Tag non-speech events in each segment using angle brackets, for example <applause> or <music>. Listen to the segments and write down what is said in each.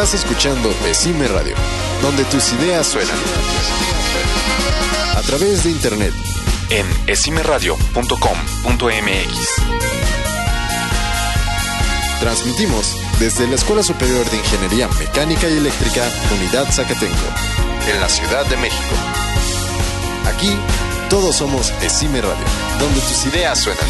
Estás escuchando Decime Radio, donde tus ideas suenan. A través de internet en esimeradio.com.mx. Transmitimos desde la Escuela Superior de Ingeniería Mecánica y Eléctrica, Unidad Zacatenco, en la Ciudad de México. Aquí todos somos Esime Radio, donde tus ideas suenan.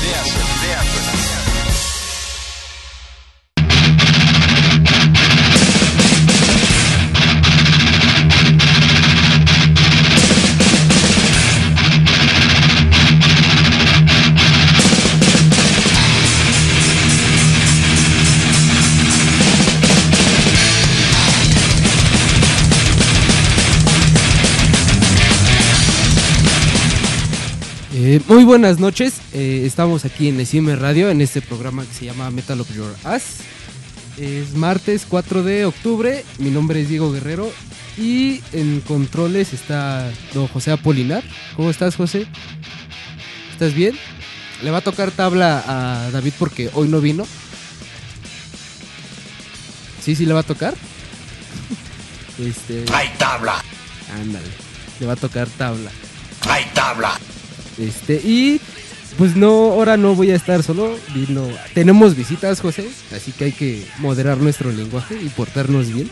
Eh, muy buenas noches, eh, estamos aquí en Esime Radio en este programa que se llama Metal of Your Ass. Es martes 4 de octubre, mi nombre es Diego Guerrero y en controles está don José Apolinar. ¿Cómo estás José? ¿Estás bien? Le va a tocar tabla a David porque hoy no vino. Sí, sí le va a tocar. <laughs> Este, ¡Hay tabla! ándale, le va a tocar tabla. ¡Hay tabla! Este, y pues no, ahora no voy a estar solo. Vino, tenemos visitas, José, así que hay que moderar nuestro lenguaje y portarnos bien.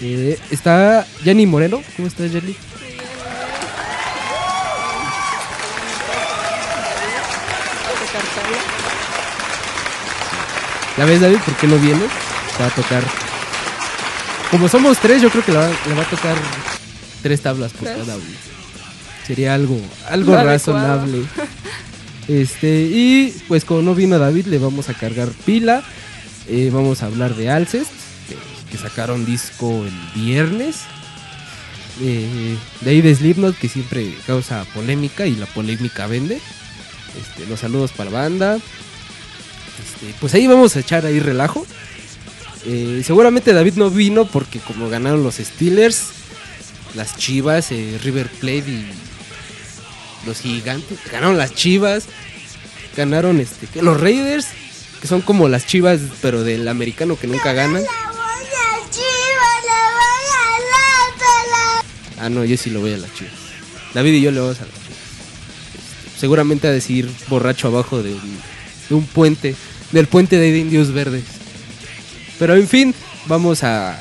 Eh, está Jenny Moreno. ¿Cómo estás, Jenny? ¿La ves, David? ¿Por qué no viene? Va a tocar. Como somos tres, yo creo que le va, va a tocar tres tablas por ¿Tres? cada uno. Sería algo, algo Lo adecuado. razonable. Este, y pues como no vino David, le vamos a cargar pila. Eh, vamos a hablar de Alcest, que, que sacaron disco el viernes. Eh, de ahí de Slipknot, que siempre causa polémica y la polémica vende. Este, los saludos para la banda. Este, pues ahí vamos a echar ahí relajo. Eh, seguramente David no vino porque como ganaron los Steelers, las Chivas, eh, River Plate y los Gigantes, ganaron las Chivas, ganaron este, que los Raiders, que son como las Chivas pero del americano que nunca ganan. Ah, no, yo sí lo voy a las Chivas. David y yo le vamos a las Chivas. Este, seguramente a decir borracho abajo de, un- de un puente, del puente de Indios Verdes. Pero en fin, vamos a...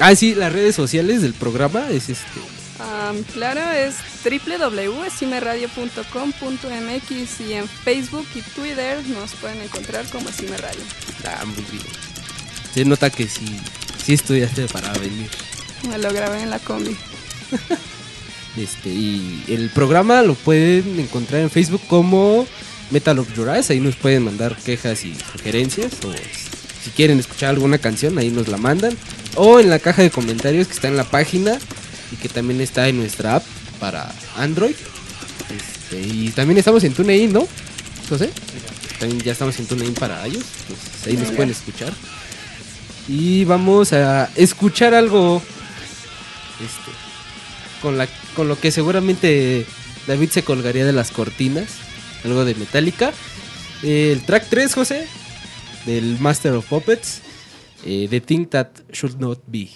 Ah, sí, las redes sociales del programa es este... Am, claro, es www.simeradio.com.mx y en Facebook y Twitter nos pueden encontrar como Cime Radio. Ah, muy bien. Se nota que sí, sí estudiaste para venir. Me lo grabé en la combi. <laughs> Este, y el programa lo pueden encontrar en Facebook como Metal of Your Eyes. Ahí nos pueden mandar quejas y sugerencias. O si quieren escuchar alguna canción, ahí nos la mandan. O en la caja de comentarios que está en la página y que también está en nuestra app para Android. Este, y también estamos en TuneIn, ¿no? José. También ya estamos en TuneIn para ellos. Pues ahí nos pueden escuchar. Y vamos a escuchar algo. Este, con, la, con lo que seguramente David se colgaría de las cortinas. Algo de Metallica. El track 3, José, del Master of Puppets. eh, The Thing That Should Not Be.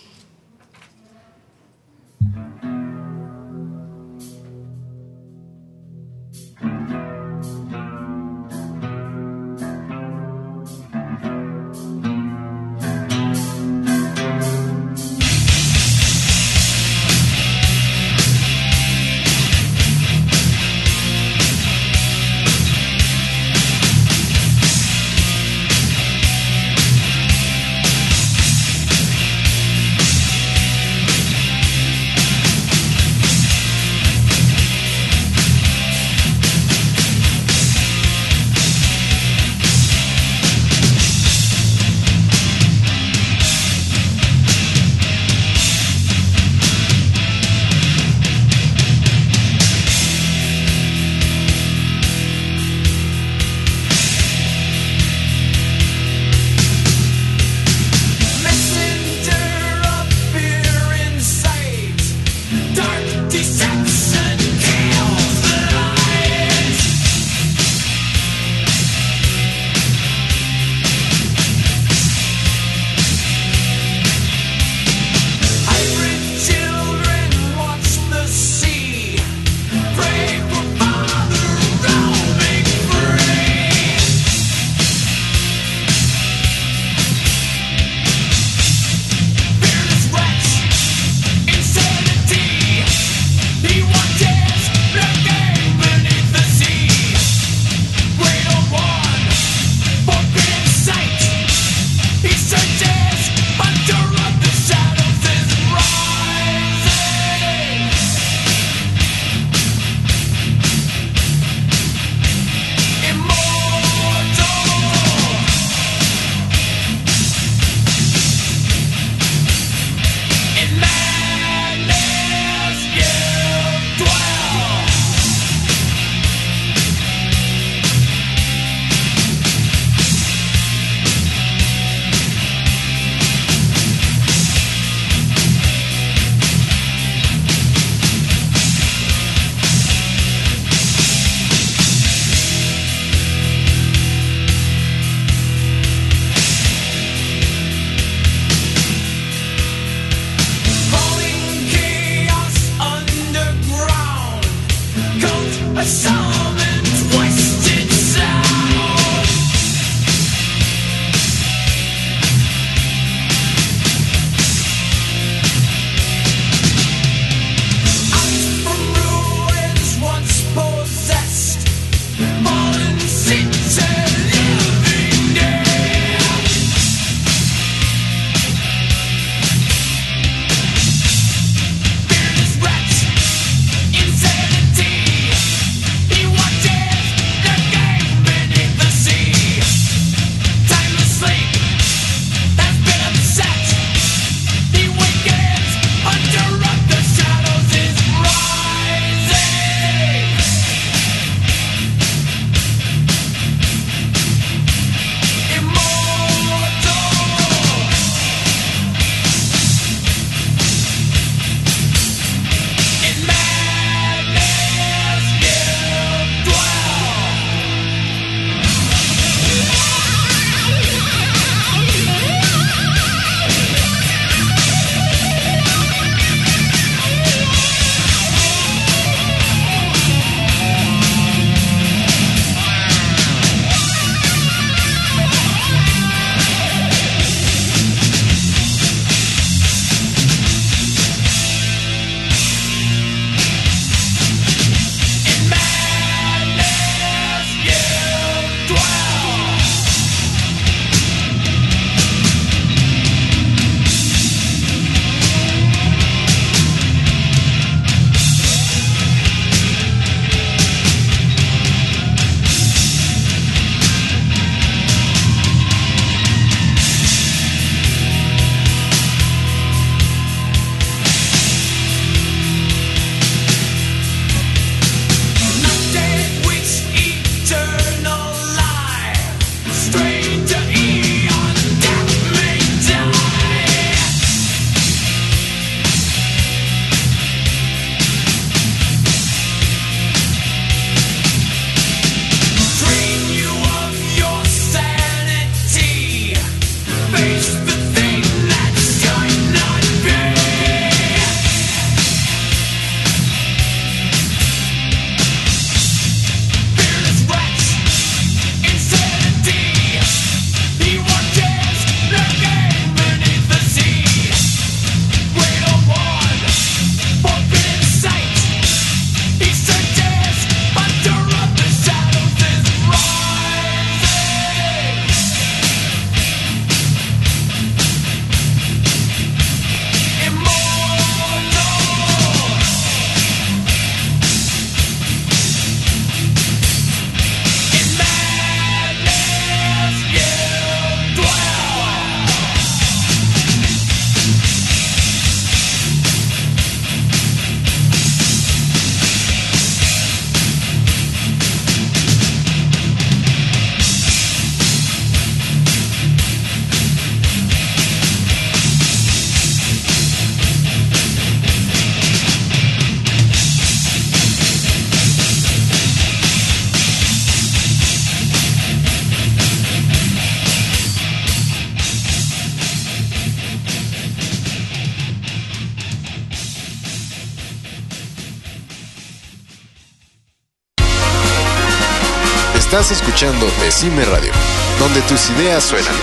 Escuchando Decime Radio, donde tus ideas suenan.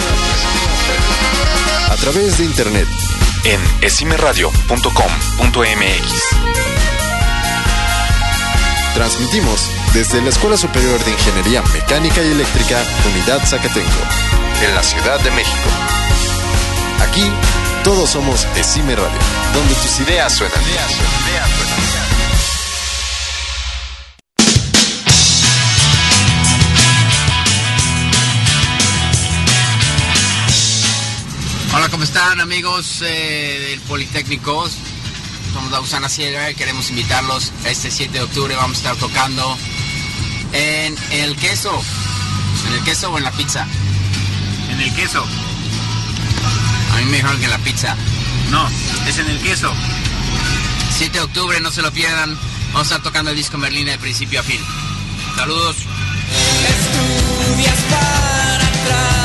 A través de internet en esimeradio.com.mx. Transmitimos desde la Escuela Superior de Ingeniería Mecánica y Eléctrica, Unidad Zacatenco, en la Ciudad de México. Aquí todos somos Esime Radio, donde tus ideas suenan. Hola, ¿cómo están amigos eh, del Politécnico? Somos la Usana Sierra y queremos invitarlos este 7 de octubre. Vamos a estar tocando en el queso. ¿En el queso o en la pizza? En el queso. A mí me dijeron que en la pizza. No, es en el queso. 7 de octubre, no se lo pierdan. Vamos a estar tocando el disco Merlín de principio a fin. Saludos. Estudias para trabajar,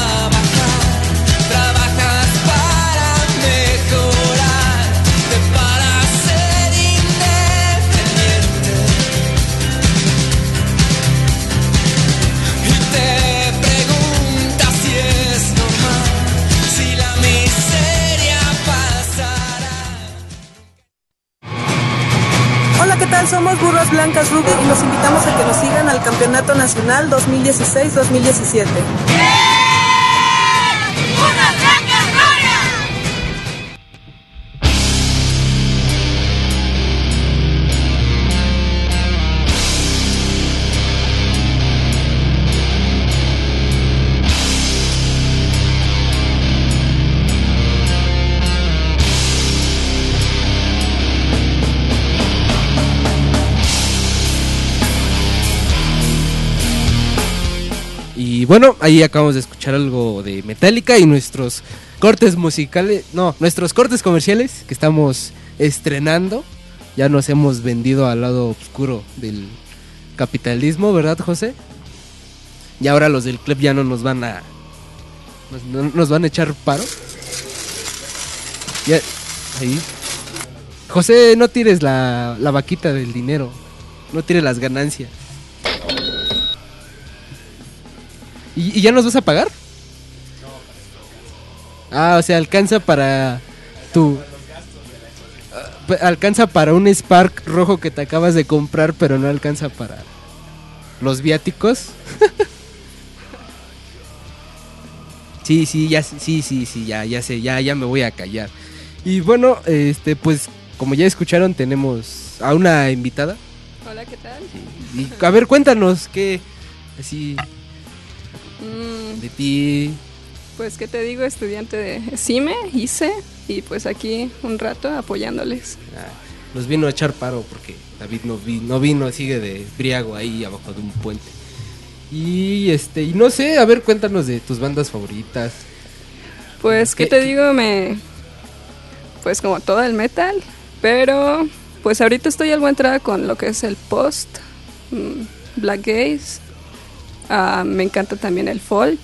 Somos Burras Blancas Ruby y los invitamos a que nos sigan al Campeonato Nacional 2016-2017. Y bueno, ahí acabamos de escuchar algo de Metallica y nuestros cortes musicales, no, nuestros cortes comerciales que estamos estrenando. Ya nos hemos vendido al lado oscuro del capitalismo, ¿verdad, José? Y ahora los del club ya no nos van a nos, no- nos van a echar paro. Ahí. José, no tires la, la vaquita del dinero. No tires las ganancias. ¿Y, y ya nos vas a pagar? Ah, o sea, alcanza para tu... Ah, Alcanza para un Spark rojo que te acabas de comprar, pero no alcanza para los viáticos. <laughs> sí, sí, ya, sí, sí, sí, ya, ya sé, ya, ya me voy a callar. Y bueno, este, pues, como ya escucharon, tenemos a una invitada. Hola, ¿qué tal? Y, a ver, cuéntanos qué, así, Mm, de ti, pues, ¿qué te digo? Estudiante de CIME, hice, y pues aquí un rato apoyándoles. Ah, nos vino a echar paro porque David no, vi- no vino, sigue de briago ahí abajo de un puente. Y este, y no sé, a ver, cuéntanos de tus bandas favoritas. Pues, ¿qué ¿Qué- te qué- digo? Me. Pues como todo el metal. Pero, pues ahorita estoy algo entrada con lo que es el post, mm, black gaze. Ah, me encanta también el folk,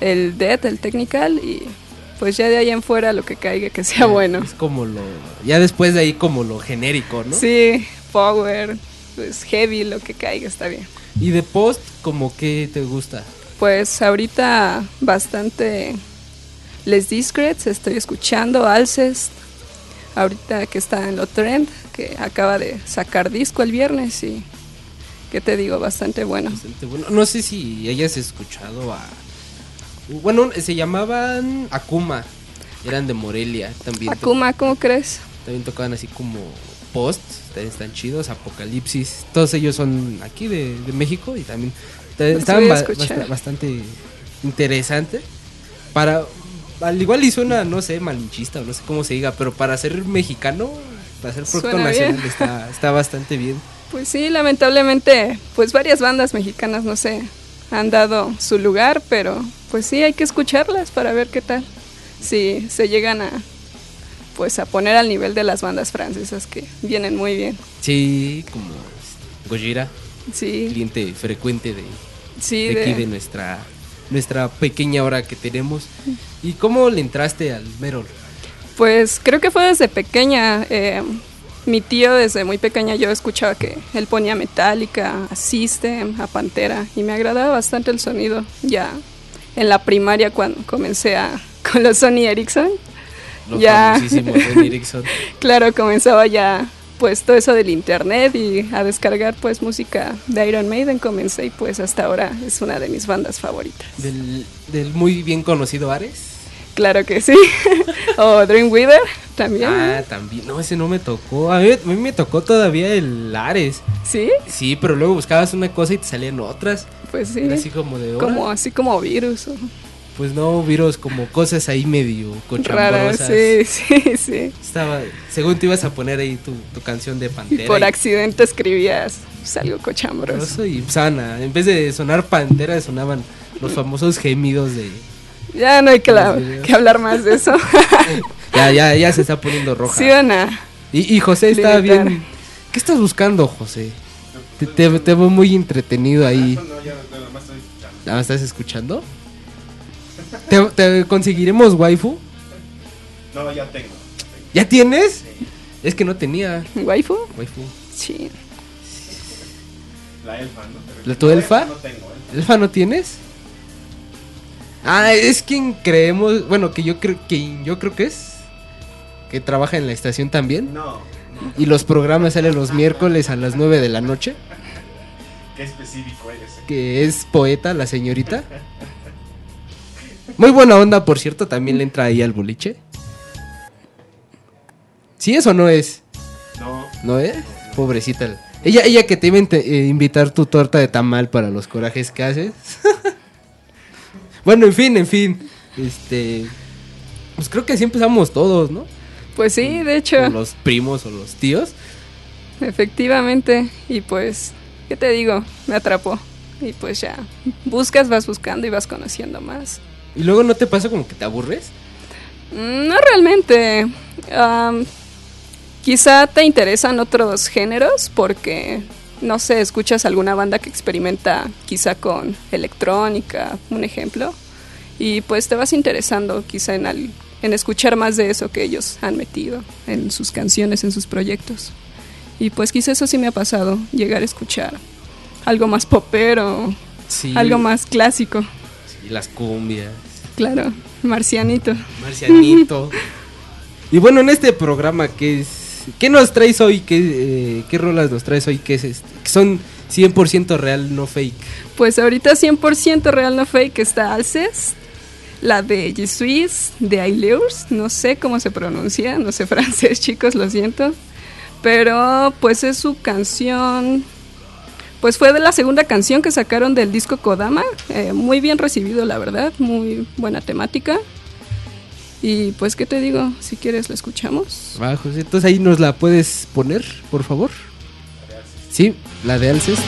el death, el technical. Y pues ya de ahí en fuera lo que caiga que sea bueno. Es como lo, ya después de ahí como lo genérico, ¿no? Sí, power, pues heavy, lo que caiga está bien. Y de post, como que te gusta. Pues ahorita bastante Les Discrets, estoy escuchando Alcest, ahorita que está en lo trend, que acaba de sacar disco el viernes y qué te digo, bastante bueno. Bastante bueno. No sé si hayas escuchado a. Bueno, se llamaban Akuma. Eran de Morelia también. Akuma, ¿cómo crees? También tocaban así como post. También están chidos. Apocalipsis. Todos ellos son aquí de, de México y también estaban ba- bastante interesante. Para. Al igual y suena, no sé, malinchista o no sé cómo se diga, pero para ser mexicano, para ser producto nacional está, está bastante bien. Pues sí, lamentablemente, pues varias bandas mexicanas, no sé, han dado su lugar, pero pues sí, hay que escucharlas para ver qué tal. Si se llegan a, pues a poner al nivel de las bandas francesas que vienen muy bien. Sí, como este, Gojira. Sí, cliente frecuente de, sí, de aquí de- de nuestra nuestra pequeña hora que tenemos. ¿Y cómo le entraste al Merol? Pues creo que fue desde pequeña. eh, mi tío desde muy pequeña yo escuchaba que él ponía Metallica, a System, a Pantera y me agradaba bastante el sonido. Ya en la primaria cuando comencé a, <laughs> con los Sony Ericsson, Los Ya. Sony <laughs> Ericsson. claro, comenzaba ya pues todo eso del internet y a descargar pues música de Iron Maiden comencé y pues hasta ahora es una de mis bandas favoritas. del, del muy bien conocido Ares. Claro que sí. <laughs> o Dreamweaver también. Ah, también. No, ese no me tocó. A mí, a mí me tocó todavía el Ares. Sí, Sí, pero luego buscabas una cosa y te salían otras. pues sí. Era así como de. Como así como virus. o- Pues no, virus como cosas ahí medio cochambrosas. sí, <laughs> sí, sí. Estaba, según te ibas a poner ahí tu, tu canción de Y Pantera. por y- accidente escribías pues, algo cochambroso. Y sana. En vez de sonar pantera, sonaban los famosos gemidos de. Ya no hay que, la- hablar más de eso. <laughs> Ya, ya, ya se está poniendo roja. ¿Sí o no? Y, y José está Limitar. bien. ¿Qué estás buscando, José? Te, te- te veo muy entretenido ahí. ¿Nada más estás escuchando? ¿Te, te conseguiremos waifu? No, ya tengo. ¿Ya tienes? Es que no tenía ¿Waifu? waifu. Sí. La elfa, ¿no? ¿La tu elfa? No tengo, ¿eh? ¿Elfa no tienes? Ah, es quien creemos, bueno, que yo creo que yo creo que es que trabaja en la estación también No, y los programas salen los miércoles a las 9 de la noche, qué específico eres. ¿eh? que es poeta la señorita. Muy buena onda, por cierto, también le entra ahí al boliche. ¿Sí es o no es? No, ¿No es? Pobrecita. Ella, ella que te iba a eh, invitar tu torta de tamal para los corajes que haces. <laughs> bueno, en fin, en fin. Este. Pues creo que así empezamos todos, ¿no? Pues sí, de hecho, O los primos o los tíos. efectivamente. Y pues, ¿qué te digo? Me atrapó. Y pues ya, buscas, vas buscando y vas conociendo más. Y luego no te pasa como que te aburres. Mm, No realmente. Am, quizá te interesan otros géneros porque, no sé, escuchas alguna banda que experimenta quizá con electrónica, un ejemplo, y pues te vas interesando quizá en, al- en escuchar más de eso que ellos han metido en sus canciones, en sus proyectos. Y pues quizá eso sí me ha pasado, llegar a escuchar algo más popero, Sí. algo más clásico, Sí, las cumbias. claro, marcianito. Marcianito. <laughs> y bueno, en este programa que es. ¿Qué nos traes hoy? ¿Qué, eh, qué rolas nos traes hoy? Que es este? Son 100% real, no fake. Pues ahorita 100% real no fake está Alcest, la de Jesuits, de Aileurs, no sé cómo se pronuncia, no sé <laughs> francés chicos, lo siento, pero pues es su canción, pues fue de la segunda canción que sacaron del disco Kodama, eh, muy bien recibido la verdad, muy buena temática. Y pues, ¿qué te digo? Si quieres, la escuchamos. José. Entonces ahí nos la puedes poner, por favor. Sí, la de Alces.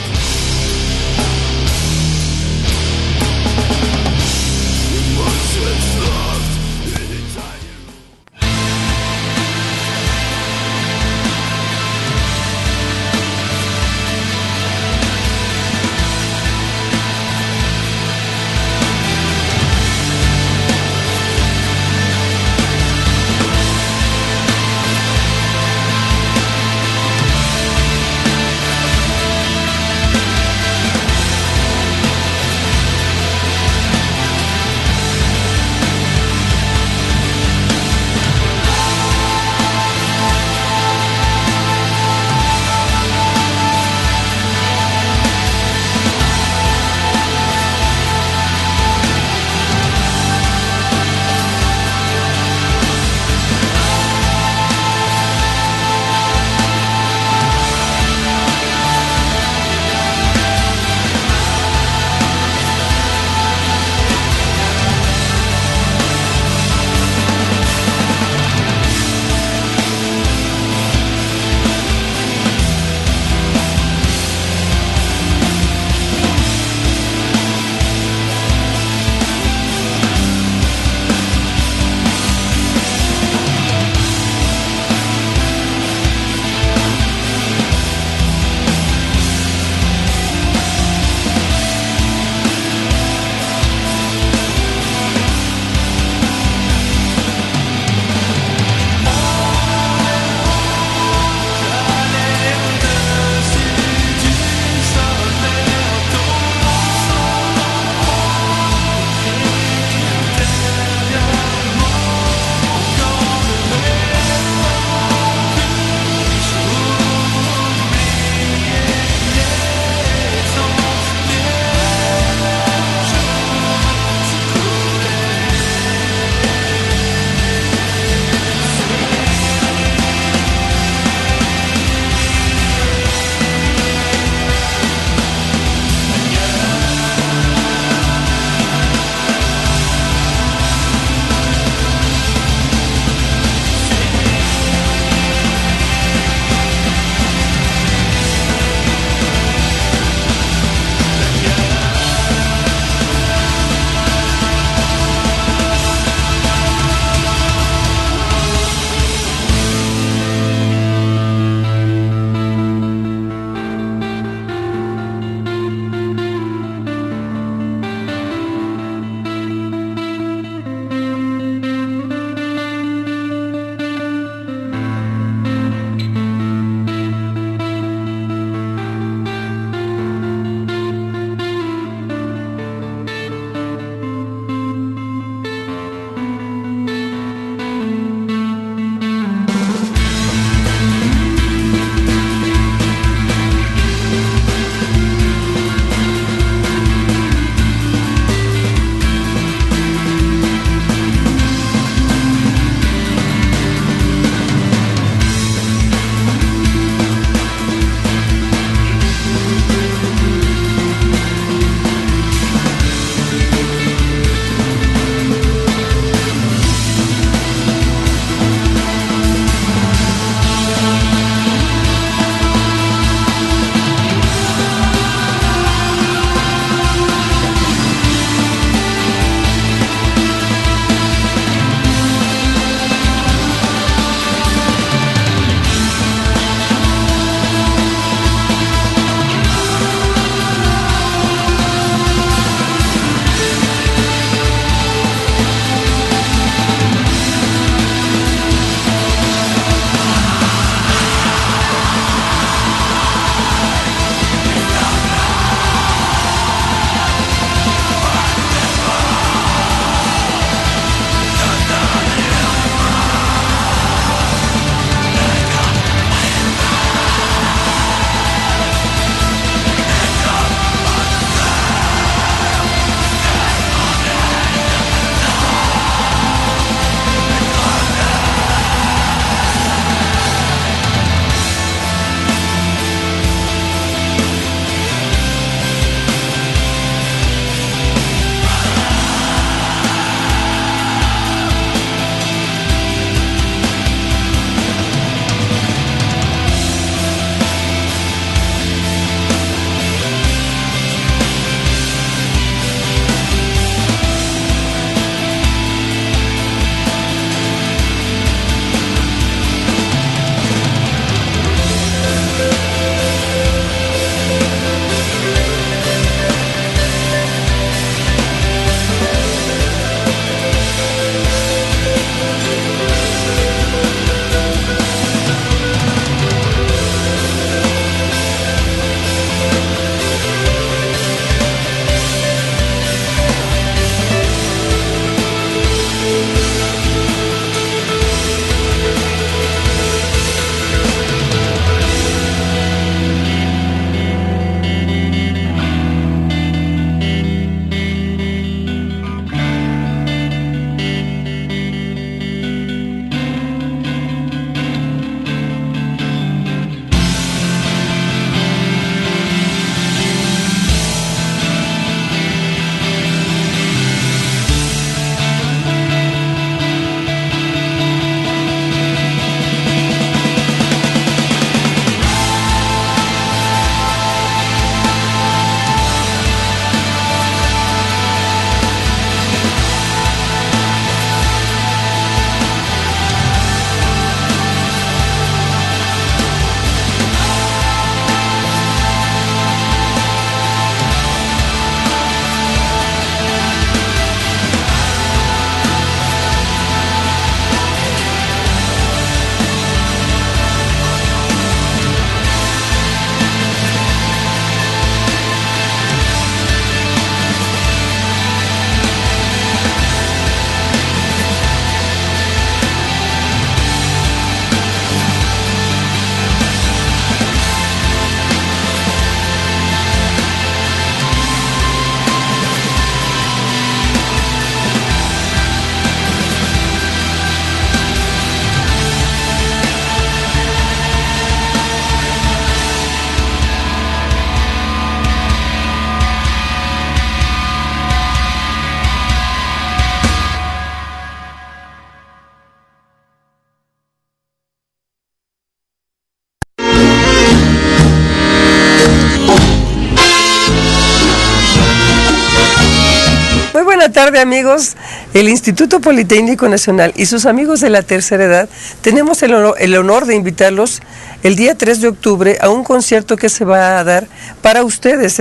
Amigos. El Instituto Politécnico Nacional y sus amigos de la tercera edad tenemos el honor, de invitarlos el día 3 de octubre a un concierto que se va a dar para ustedes,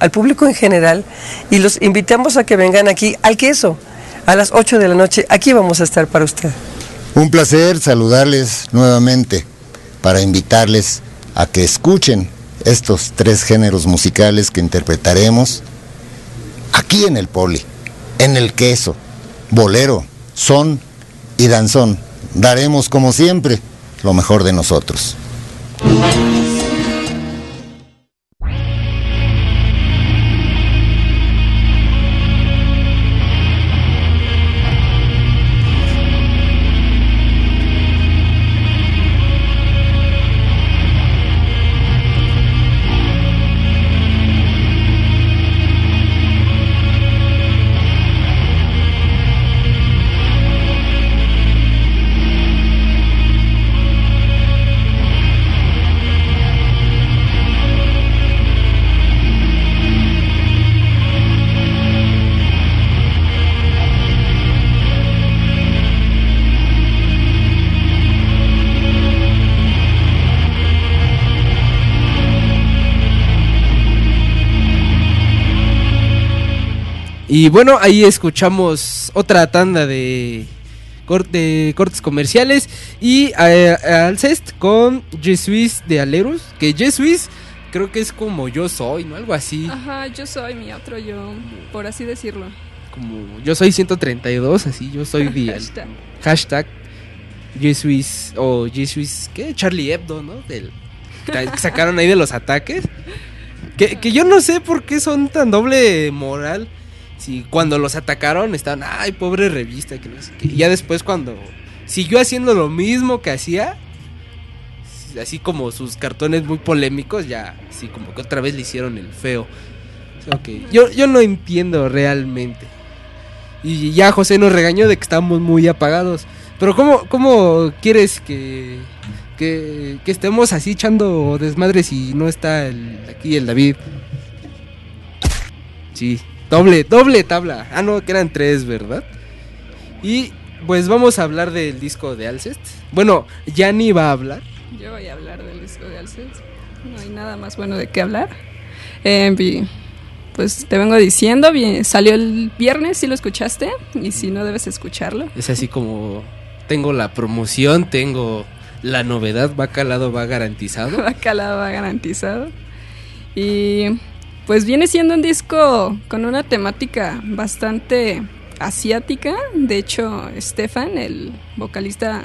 al público en general, y los invitamos a que vengan aquí al queso a las 8 de la noche. Aquí vamos a estar para usted. Un placer saludarles nuevamente para invitarles a que escuchen estos tres géneros musicales que interpretaremos aquí en el Poli, en el queso, bolero, son y danzón. Daremos como siempre lo mejor de nosotros. Y bueno, ahí escuchamos otra tanda de, cor- de cortes comerciales y eh, Alcest con Jesuis de Alerus, que Jesuis creo que es como yo soy, ¿no? Algo así, Ajá, yo soy mi otro yo, por así decirlo. como yo soy 132, así yo soy <laughs> de Hashtag. hashtag Jesuis o Jesuis, ¿qué? Charlie Hebdo, ¿no? Del, que sacaron ahí de los ataques. Que, que yo no sé por qué son tan doble moral. Si cuando los atacaron estaban, ay, pobre revista, que no sé qué. Y ya después cuando siguió haciendo lo mismo que hacía, así como sus cartones muy polémicos, ya así como que otra vez le hicieron el feo. Ok, yo, yo no entiendo realmente. Y ya José nos regañó de que estamos muy apagados. Pero ¿cómo, cómo quieres que, que, que estemos así echando desmadre si no está el- aquí el David? Sí, doble, doble tabla. Ah, no, que eran tres, ¿verdad? Y pues vamos a hablar del disco de Alcest. Bueno, Yanni va a hablar. Yo voy a hablar del disco de Alcest. No hay nada más bueno de qué hablar. Eh, pues te vengo diciendo, bien, salió el viernes, si lo escuchaste, y si no debes escucharlo. Es así como tengo la promoción, tengo la novedad, va calado, va garantizado. <laughs> va calado, va garantizado. Y pues viene siendo un disco con una temática bastante asiática. De hecho, Stefan, el vocalista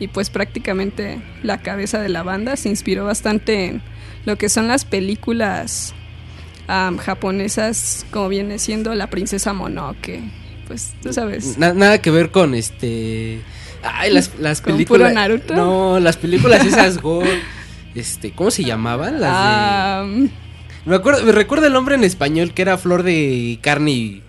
y pues prácticamente la cabeza de la banda, se inspiró bastante en lo que son las películas am, japonesas, como viene siendo La Princesa Mononoke. Pues tú sabes. Na- nada que ver con este. Ay, las, <laughs> las ¿Con películas. puro Naruto? No, las películas esas <laughs> gore. Este, ¿cómo se llamaban? Las de. Me acuerdo, me recuerdo el nombre en español que era flor de carne y.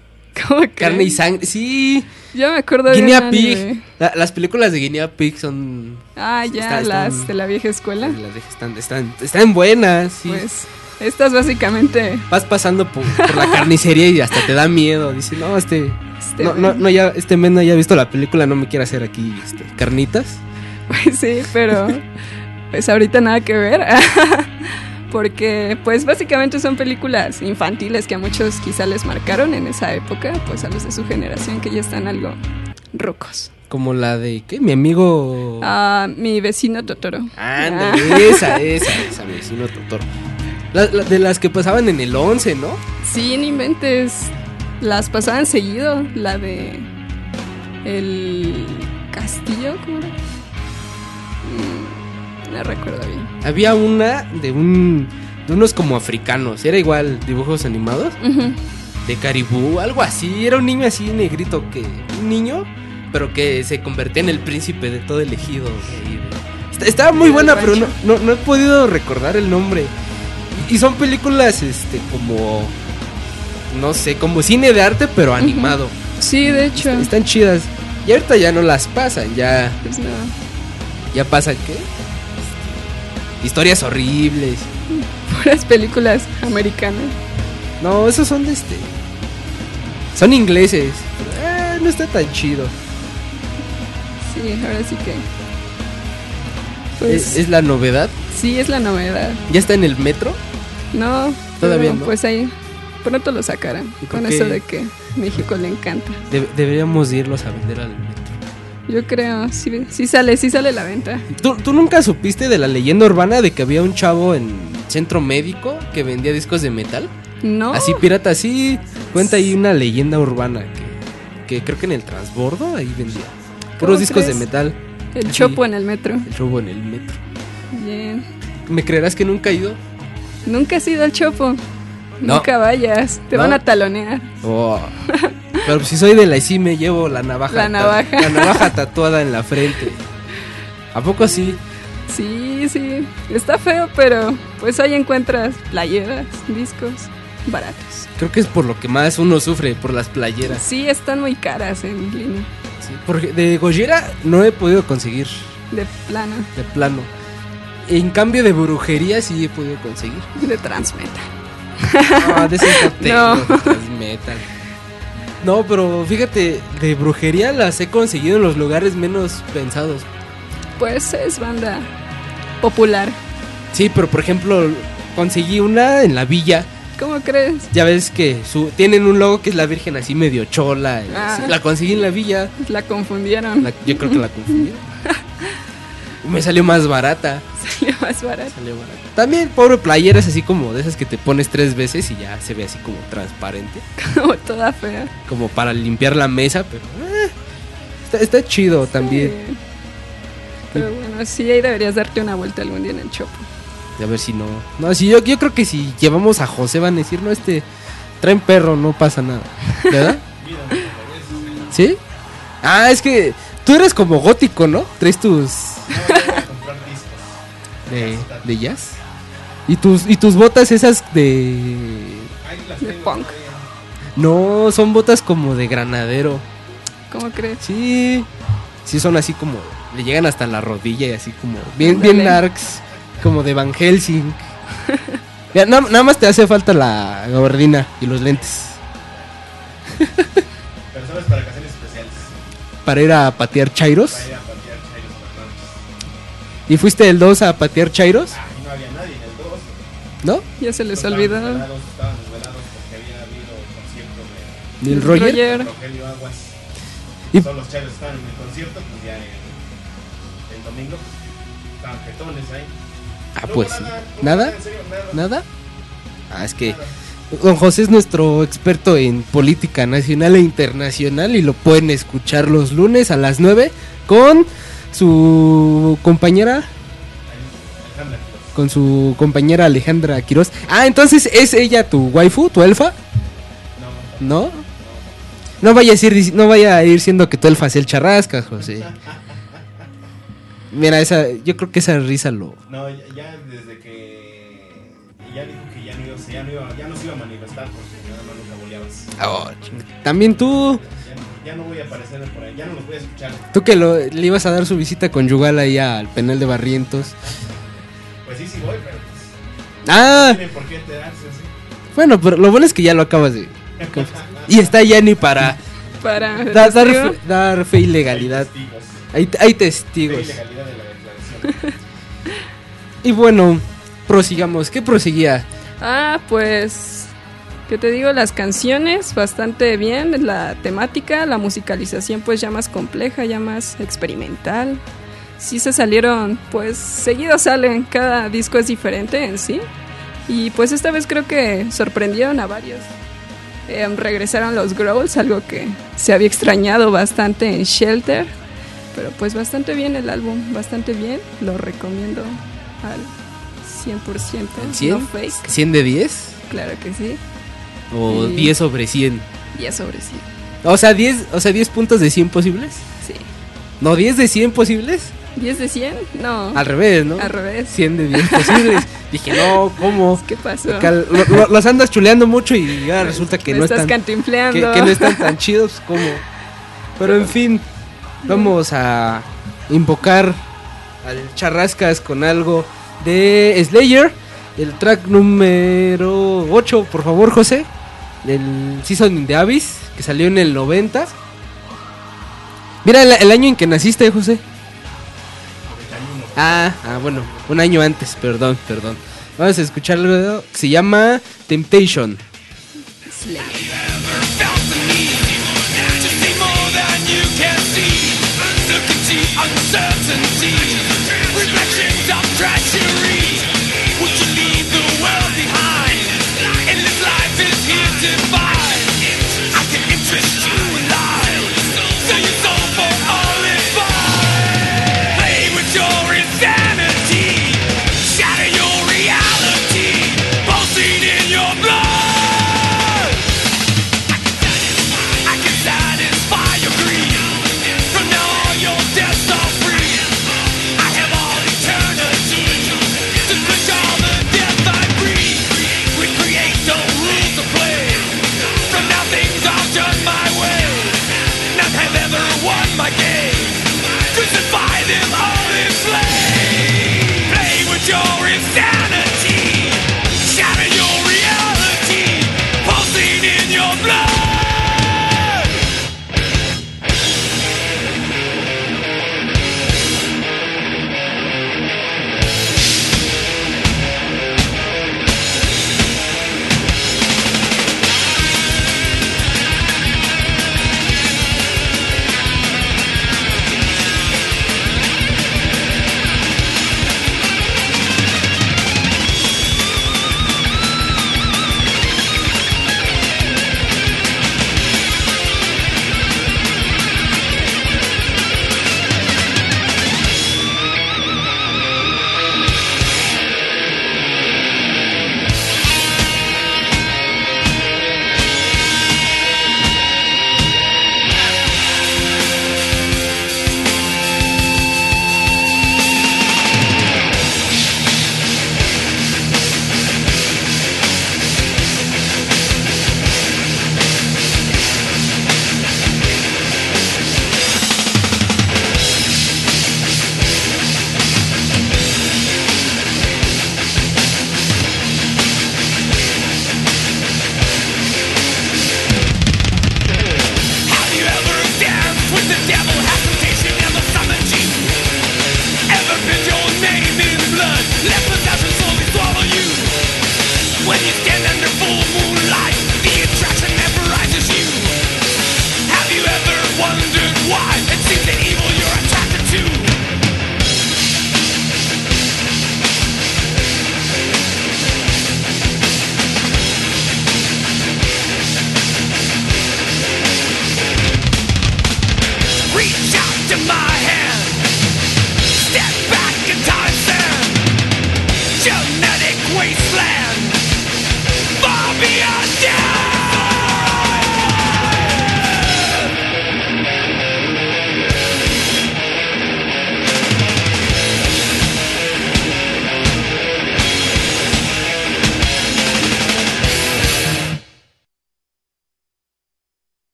¿Cómo que? Carne y sangre. Sí. Yo me acuerdo de Guinea Pig. La- las películas de Guinea Pig son. Ah, ya, Está- las están- de la vieja escuela. las están, están, están buenas. Sí. Pues estas básicamente Vas pasando por, por la carnicería y hasta te da miedo. Dice, no, este. Este no, no, ya, este men no haya visto la película, no me quiere hacer aquí este, carnitas. <laughs> Pues sí, pero pues ahorita nada que ver. <laughs> Porque pues básicamente son películas infantiles que a muchos quizá les marcaron en esa época, pues a los de su generación que ya están algo rucos. Como la de, ¿qué? Mi amigo... Ah, mi vecino Totoro. Ándale, esa, esa, esa, mi vecino Totoro. La- la- de las que pasaban en el 11, ¿no? Sí, no inventes. Las pasaban seguido. La de. El castillo, ¿cómo era? No recuerdo bien. Había una de un... De unos como africanos, era igual dibujos animados, de caribú, algo así, era un niño así negrito que... Un niño, pero que se convertía en el príncipe de todo el ejido. de ahí, de- Está- Estaba muy buena, pero no, no, no he podido recordar el nombre. Y, son películas, este, como... No sé, como cine de arte, pero animado. Sí, de hecho. Est- Están chidas. Y ahorita ya no las pasan, ya, Pues no. ya pasan, ¿qué? Historias horribles. Puras películas americanas. No, esos son de este. Son ingleses. Eh, no está tan chido. Sí, ahora sí que. Pues, Es, es la novedad. sí, es la novedad. Ya está en el metro. No, Todavía no. Pues ahí pronto lo sacarán. ¿Y Con con eso de que México le encanta. De- deberíamos de irlos a vender al metro. Yo creo, sí, sí sale, sí sale la venta. ¿Tú, tú nunca supiste de la leyenda urbana de que había un chavo en centro médico que vendía discos de metal? No. Así pirata, así. Cuenta ahí una leyenda urbana que, que creo que en el transbordo ahí vendía. Puros ¿Cómo discos crees? de metal. El Así, chopo en el metro. El chopo en el metro. Bien. ¿Me creerás que nunca he ido? Nunca has ido al chopo. No. Nunca vayas. Te No. van a talonear. Oh. <laughs> Pero si soy de la ICI me llevo la navaja. La navaja. La navaja tatuada en la frente. ¿A poco sí? Sí, sí. Está feo, pero pues ahí encuentras playeras, discos baratos. Creo que es por lo que más uno sufre, por las playeras. Sí, están muy caras en línea. Sí, porque de Gojira no he podido conseguir, De plano. de plano. En cambio de brujería sí he podido conseguir. De transmeta. No, de ese <laughs> No. de transmetal. No, pero fíjate, de brujería las he conseguido en los lugares menos pensados. Pues es banda popular. Sí, pero por ejemplo, conseguí una en la villa. ¿Cómo crees? Ya ves que su, tienen un logo que es la Virgen así medio chola. Ah. así. La conseguí en la villa. La confundieron. La- yo creo que la confundieron. <laughs> Me salió más barata. Salió más barato. Salió. También, pobre playera, es así como de esas que te pones tres veces y ya se ve así como transparente. <laughs> Como toda fea. Como para limpiar la mesa, pero eh, está, está chido también. Sí. Pero bueno, sí, ahí deberías darte una vuelta algún día en el chopo. A ver si no. No, si yo, yo creo que si llevamos a José van a decir, no, este traen perro, no pasa nada. ¿Verdad? <laughs> ¿Sí? Ah, es que tú eres como gótico, ¿no? Traes tus de, de jazz. ¿Y tus, y tus botas esas de... De punk. No, son botas como de granadero. ¿Cómo crees? Sí. Sí, son así como... Le llegan hasta la rodilla y así como... Bien, bien narcs. Como de Van Helsing. <laughs> Ya, na- nada más te hace falta la gabardina y los lentes. Pero sabes para ocasiones especiales. Para ir a patear chairos. Para ir a ¿Y fuiste el 2 a patear chairos? Ah, y no había nadie en el 2. ¿No? Ya se les olvidó. desvelados, Estaban desvelados porque había habido concierto de ¿Del Roger? Roger. Rogelio Aguas. Y- Todos los chairos estaban en el concierto, pues ya el, el domingo estaban petones ahí. Ah, No pues nada, ¿Nada? serio, nada. ¿Nada? Ah, es que Don José es nuestro experto en política nacional e internacional y lo pueden escuchar los lunes a las 9 con su compañera, con su compañera Alejandra Quiroz. Ah, entonces es ella tu waifu, tu elfa, No, ¿no? No vaya a ir, no vaya a ir siendo que tu elfa sea el charrascas, José. Mira, esa, yo creo que esa risa lo... no, ya, ya desde que ya dijo que ya no, iba, ya, no iba, ya no se iba a manifestar porque nada más nunca boleabas. Oh. También tú, Ya, ya no voy a aparecer por ahí, ya no los voy a escuchar. tú que lo- le ibas a dar su visita conyugal ahí al penal de Barrientos. Pues sí, sí voy, pero pues Ah, no tiene por qué enterarse así. bueno, pero lo bueno es que ya lo acabas de... <laughs> Y está Yanni para Para. da- dar, testigo. fe, dar fe y legalidad. Testigos. Hay, hay Fe testigos. y legalidad de la declaración. <laughs> Y bueno, prosigamos. ¿Qué proseguía? Ah, pues. ¿Qué te digo? Las canciones bastante bien. La temática, la musicalización, pues ya más compleja, ya más experimental. Sí se salieron, pues seguido salen. Cada disco es diferente en sí. Y pues esta vez creo que sorprendieron a varios. Em, regresaron los Growls, algo que se había extrañado bastante en Shelter. Pero pues bastante bien el álbum, bastante bien. Lo recomiendo al 100%. ¿100? No fake. ¿100 de 10? Claro que sí. ¿O Sí. 10 sobre 100? 10 sobre 100. O sea, 10, o sea, 10 puntos de 100 posibles. Sí. No, 10 de 100 posibles. ¿10 de 100? No. Al revés, ¿no? Al revés. 100 de 10 posibles. <laughs> Dije, no, ¿cómo? <laughs> ¿Qué pasó? Lo- lo- los andas chuleando mucho y ya resulta que Me no estás están... cantinfleando. que, que no están <laughs> tan chidos como. Pero en fin, vamos a invocar al Charrascas con algo de Slayer. El track número 8, por favor, José. El Season the Abyss. que salió en el 90. Mira el, año en que naciste, José. Ah, ah, bueno, un año antes, perdón, perdón. Vamos a escuchar algo que se llama Temptation.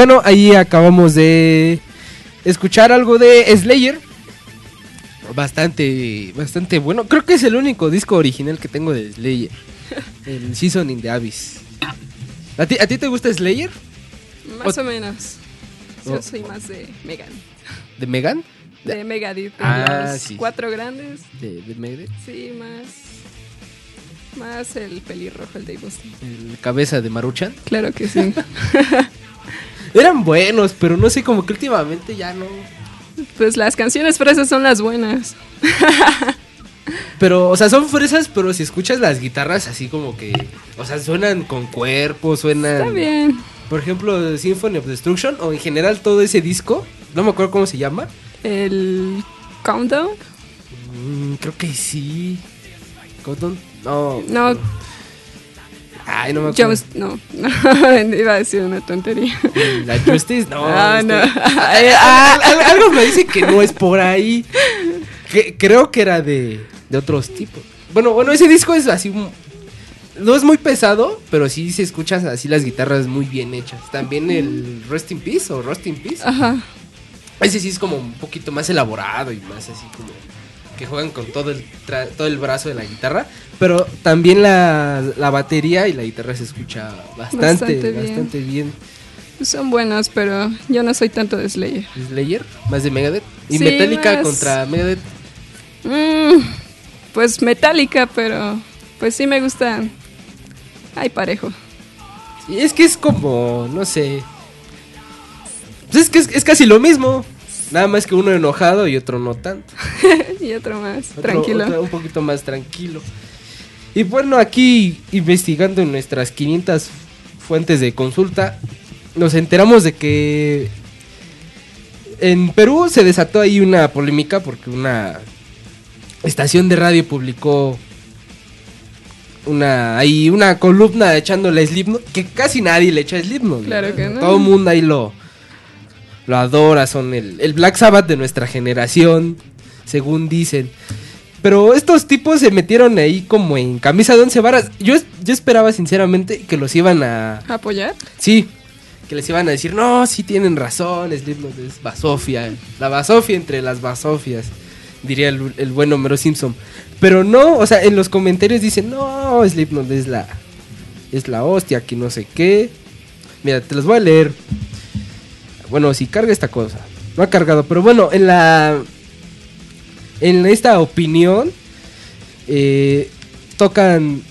Bueno, ahí acabamos de escuchar algo de Slayer. Bastante, bastante bueno. Creo que es el único disco original que tengo de Slayer. <laughs> El Season in the Abyss. ¿A ti, a ti te gusta Slayer? Más O- o menos. Yo soy más de Megan. ¿De Megan? De Megadeth. de Ah, los sí. cuatro grandes. ¿De, de Megadeth? Sí, más. Más el pelirrojo, el Mustaine. ¿El cabeza de Maruchan? Claro que sí. <laughs> Eran buenos, pero no sé, como que últimamente ya no. Pues las canciones fresas son las buenas. Pero, o sea, son fresas, pero si escuchas las guitarras así como que, o sea, suenan con cuerpo, suenan... Está bien. Por ejemplo, Symphony of Destruction, o en general todo ese disco, no me acuerdo cómo se llama. El Countdown. Mm, creo que sí. Countdown, No. No, Ay, no me acuerdo. No. <laughs> Iba a decir una tontería. La Justice, no. Ah, este- no. Al- algo me dice que no es por ahí. Que, creo que era de, de otros tipos. Bueno, bueno, ese disco es así. No es muy pesado, pero sí se escuchan así las guitarras muy bien hechas. También el Rest in Peace o Rust in Peace. Ajá. Ese sí es como un poquito más elaborado y más así como que juegan con todo el tra- todo el brazo de la guitarra, pero también la, la batería y la guitarra se escucha bastante Bastante bastante, bien. Son buenos, pero yo no soy tanto de Slayer. Slayer, más de Megadeth y Sí, Metallica más. contra Megadeth. Mm, pues Metallica, pero pues sí me gustan. Ay, parejo. Y es que es como, no sé. Pues es que es, es casi lo mismo. Nada más que uno enojado y otro no tanto. <laughs> y otro más, Otro- tranquilo. otro un poquito más tranquilo. Y bueno, aquí investigando en nuestras 500 fuentes de consulta, nos enteramos de que en Perú se desató ahí una polémica porque una estación de radio publicó una ahí una columna echándole Slipknot que casi nadie le echa Slipknot. Claro ¿no? que no. Todo el mundo ahí lo lo adora, son el, el Black Sabbath de nuestra generación, según dicen. Pero estos tipos se metieron ahí como en camisa de once varas. Yo, yo esperaba sinceramente que los iban a... ¿Apoyar? Sí, que les iban a decir, no, sí tienen razón, Slipknot es basofia. La basofia entre las basofias, diría el, el buen Homero Simpson. Pero no, o sea, en los comentarios dicen, no, Slipknot es la, es la hostia, que no sé qué. Mira, te los voy a leer. Bueno, si carga esta cosa. No ha cargado, pero bueno, en la... En esta opinión, eh, tocan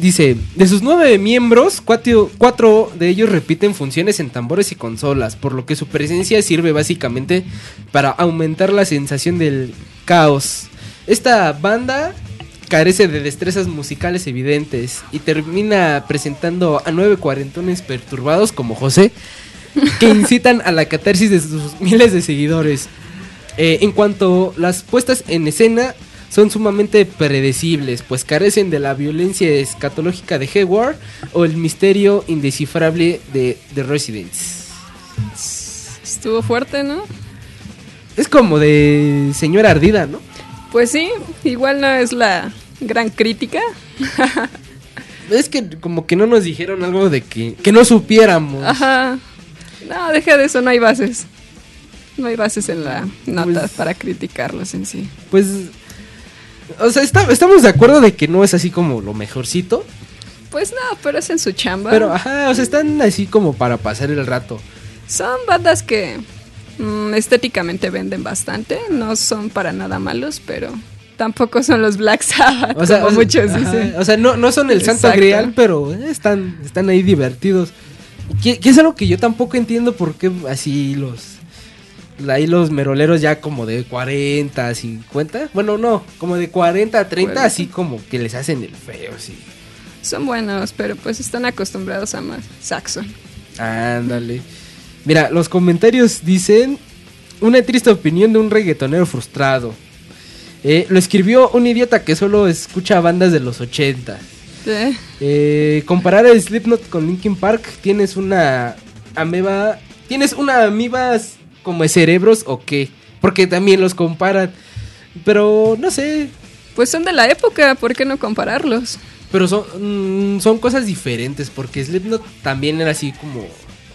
Dice, de sus nueve miembros, cuatro, cuatro de ellos repiten funciones en tambores y consolas, por lo que su presencia sirve básicamente para aumentar la sensación del caos. Esta banda carece de destrezas musicales evidentes y termina presentando a nueve cuarentones perturbados como José, que incitan a la catarsis de sus miles de seguidores. Eh, en cuanto a las puestas en escena, son sumamente predecibles, pues carecen de la violencia escatológica de Hayward o el misterio indescifrable de The Residents. Estuvo fuerte, ¿no? Es como de señora ardida, ¿no? Pues sí, igual no es la gran crítica. Es que como que no nos dijeron algo de que, que no supiéramos. Ajá. No, deja de eso, no hay bases. No hay bases en la nota Pues- para criticarlos en sí. Pues, o sea, está- estamos de acuerdo de que no es así como lo mejorcito. Pues no, pero es en su chamba. Pero, ajá, o sea, están así como para pasar el rato. Son bandas que mm, estéticamente venden bastante. No son para nada malos, pero tampoco son los Black Sabbath, O sea, como o sea, muchos ajá, dicen. O sea, no, no son el santo Exacto. grial, pero están, están ahí divertidos. Que, que es algo que yo tampoco entiendo por qué así los... Ahí los meroleros ya como de 40, 50. Bueno, no, como de 40 a 30, Bueno. así como que les hacen el feo, sí. Son buenos, pero pues están acostumbrados a más Saxon. Ándale. Mira, los comentarios dicen una triste opinión de un reggaetonero frustrado. Eh, lo escribió un idiota que solo escucha bandas de los 80. ¿Sí? Eh, comparar el Slipknot con Linkin Park, tienes una ameba, tienes una amibas como de cerebros o qué? Porque también los comparan. Pero no sé, Pues son de la época, ¿por qué no compararlos? pero son mm, son cosas diferentes porque Slipknot también era así como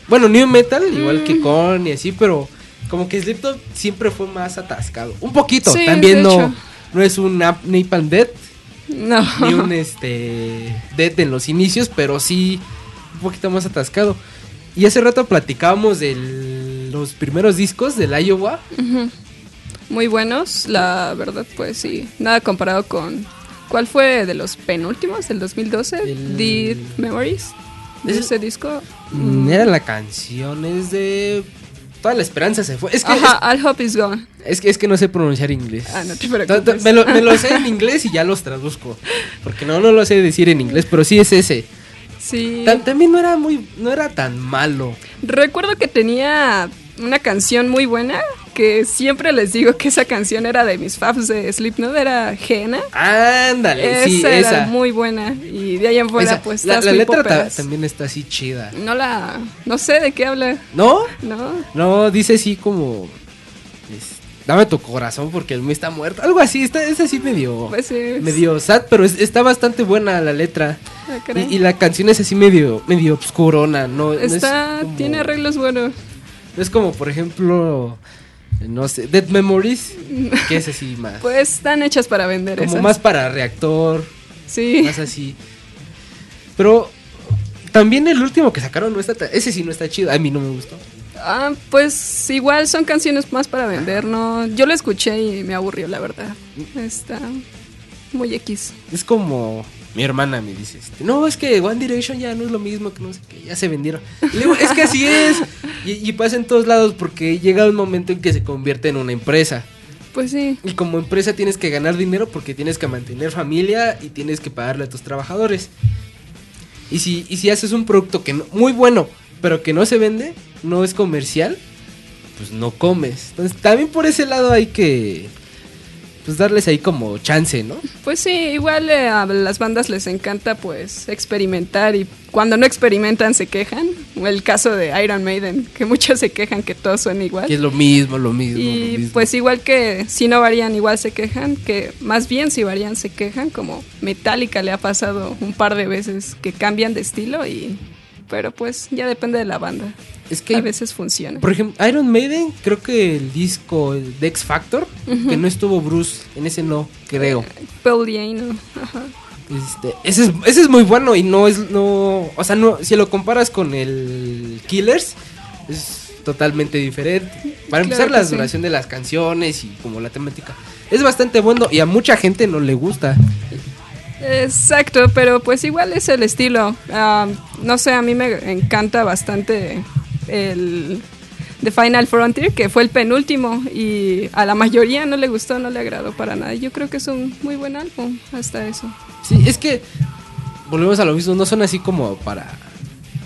bueno, new metal igual que con y así, pero como que Slipknot siempre fue más atascado. Un poquito, Sí, también no hecho. no es un Nap- Napalm Death <laughs> No. ni un este Death en los inicios, pero sí un poquito más atascado. Y hace rato platicábamos de los primeros discos del Iowa. Ujú. Muy buenos, la verdad, pues sí. Nada comparado con. ¿Cuál fue de los penúltimos del 2012? El- Dead Memories. De Es- ese disco. Mm, Era la canción, es de toda la esperanza se fue. Es que, Ajá, All Hope is Gone. es, es que, es que no sé pronunciar inglés. Ah, no te preocupes. Me lo, me lo sé en inglés y ya los traduzco. Porque no, no lo sé decir en inglés, pero sí es ese. Sí. Ta- también no era muy, no era tan malo. Recuerdo que tenía una canción muy buena que siempre les digo que esa canción era de mis faves de Slipknot, era Jena. Ándale, esa sí, era esa. muy buena y de ahí en fuera Esa. pues la, la letra ta- también está así chida. No la no sé de qué habla. ¿No? No. No, dice así como. es, Dame tu corazón porque el mío está muerto. Algo así, está, es así medio. Pues sí. Medio sad, pero es- está bastante buena la letra. Ah. Y, y la canción es así medio, medio obscurona, ¿no? no es Está como- tiene arreglos buenos. no es como, por ejemplo, no sé, Dead Memories, <laughs> que es así más. Pues están hechas para vender como esas. más para reactor, Sí. más así. Pero también el último que sacaron no está ese sí no está chido, a mí no me gustó. Ah, pues igual son canciones más para vender, ¿no? Yo lo escuché y me aburrió, la verdad. Está muy X. Es como mi hermana me dice, este, no, es que One Direction ya no es lo mismo que no sé qué, ya se vendieron. Y le digo, es que así es. Y, y pasa en todos lados porque llega un momento en que se convierte en una empresa. Pues sí. Y como empresa tienes que ganar dinero porque tienes que mantener familia y tienes que pagarle a tus trabajadores. Y si, y si haces un producto que no- muy bueno, pero que no se vende, no es comercial, pues no comes. Entonces también por ese lado hay que pues darles ahí como chance, ¿no? Pues sí, igual eh, a las bandas les encanta pues experimentar y cuando no experimentan se quejan. O el caso de Iron Maiden, que <laughs> muchos se quejan que todo suena igual. Que es lo mismo, lo mismo. lo Y mismo. pues igual que si no varían, igual se quejan, que más bien si varían se quejan, como Metallica le ha pasado un par de veces que cambian de estilo y... Pero pues ya depende de la banda. Es que a veces funciona. Por ejemplo, Iron Maiden, creo que el disco el de X Factor, que no estuvo Bruce, en ese no, creo. Jam, Ajá. Este, ese, es, ese es muy bueno y no es, no, o sea, no, si lo comparas con el Killers, es totalmente diferente. Para Claro empezar, la sí. duración de las canciones y como la temática es bastante bueno y a mucha gente no le gusta. Exacto, pero pues igual es el estilo. Ah, no sé, a mí me encanta bastante el The Final Frontier, que fue el penúltimo, y a la mayoría no le gustó, no le agradó para nada. Yo creo que es un muy buen álbum, hasta eso. Sí, es que volvemos a lo mismo, no son así como para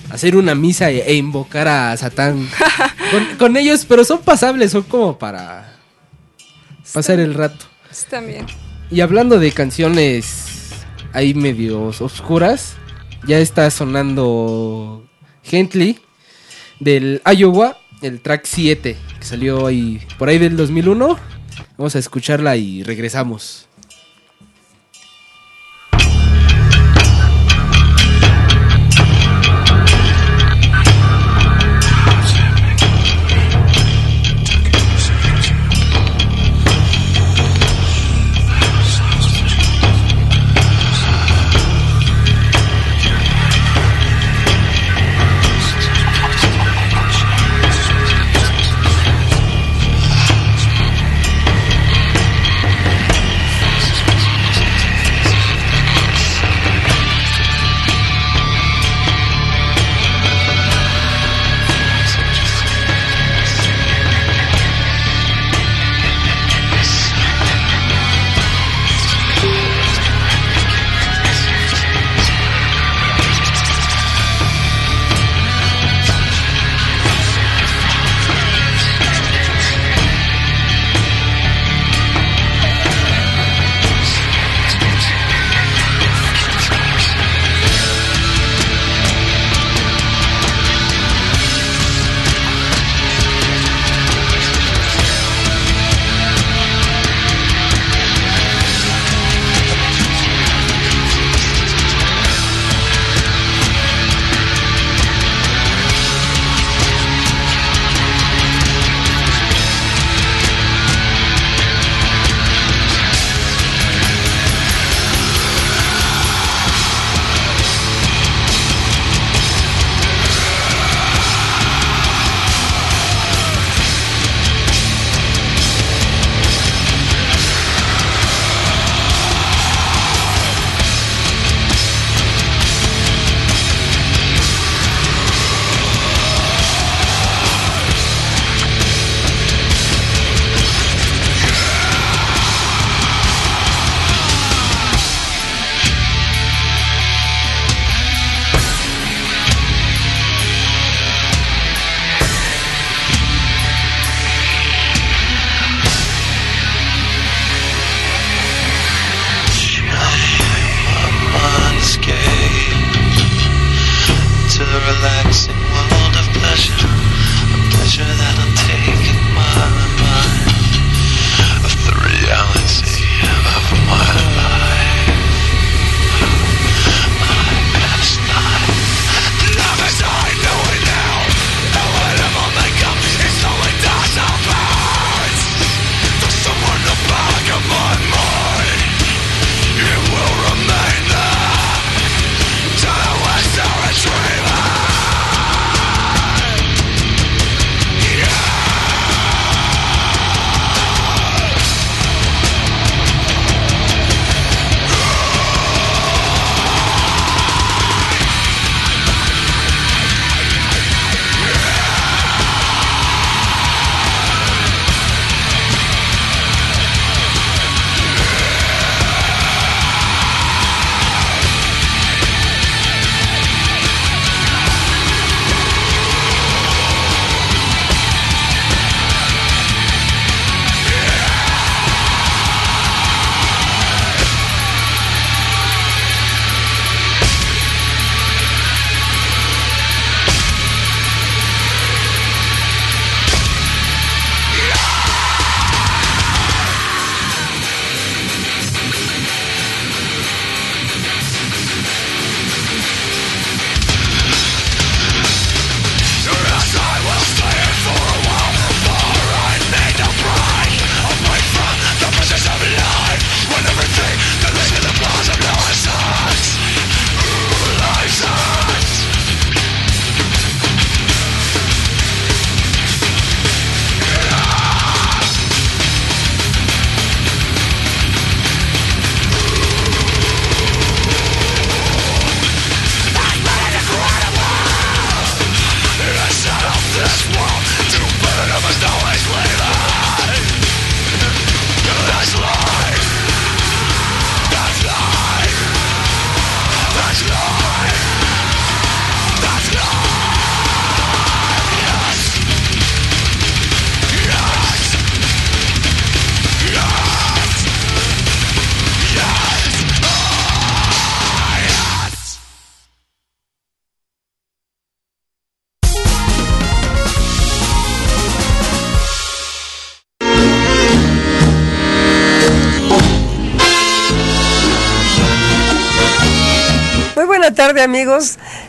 hacer una misa e, e invocar a Satán <laughs> con, con ellos, pero son pasables, son como para pasar el rato. Está bien. Y hablando de canciones ahí medios oscuras, ya está sonando Gently del Iowa, el track 7, que salió ahí por ahí del 2001. Vamos a escucharla y regresamos.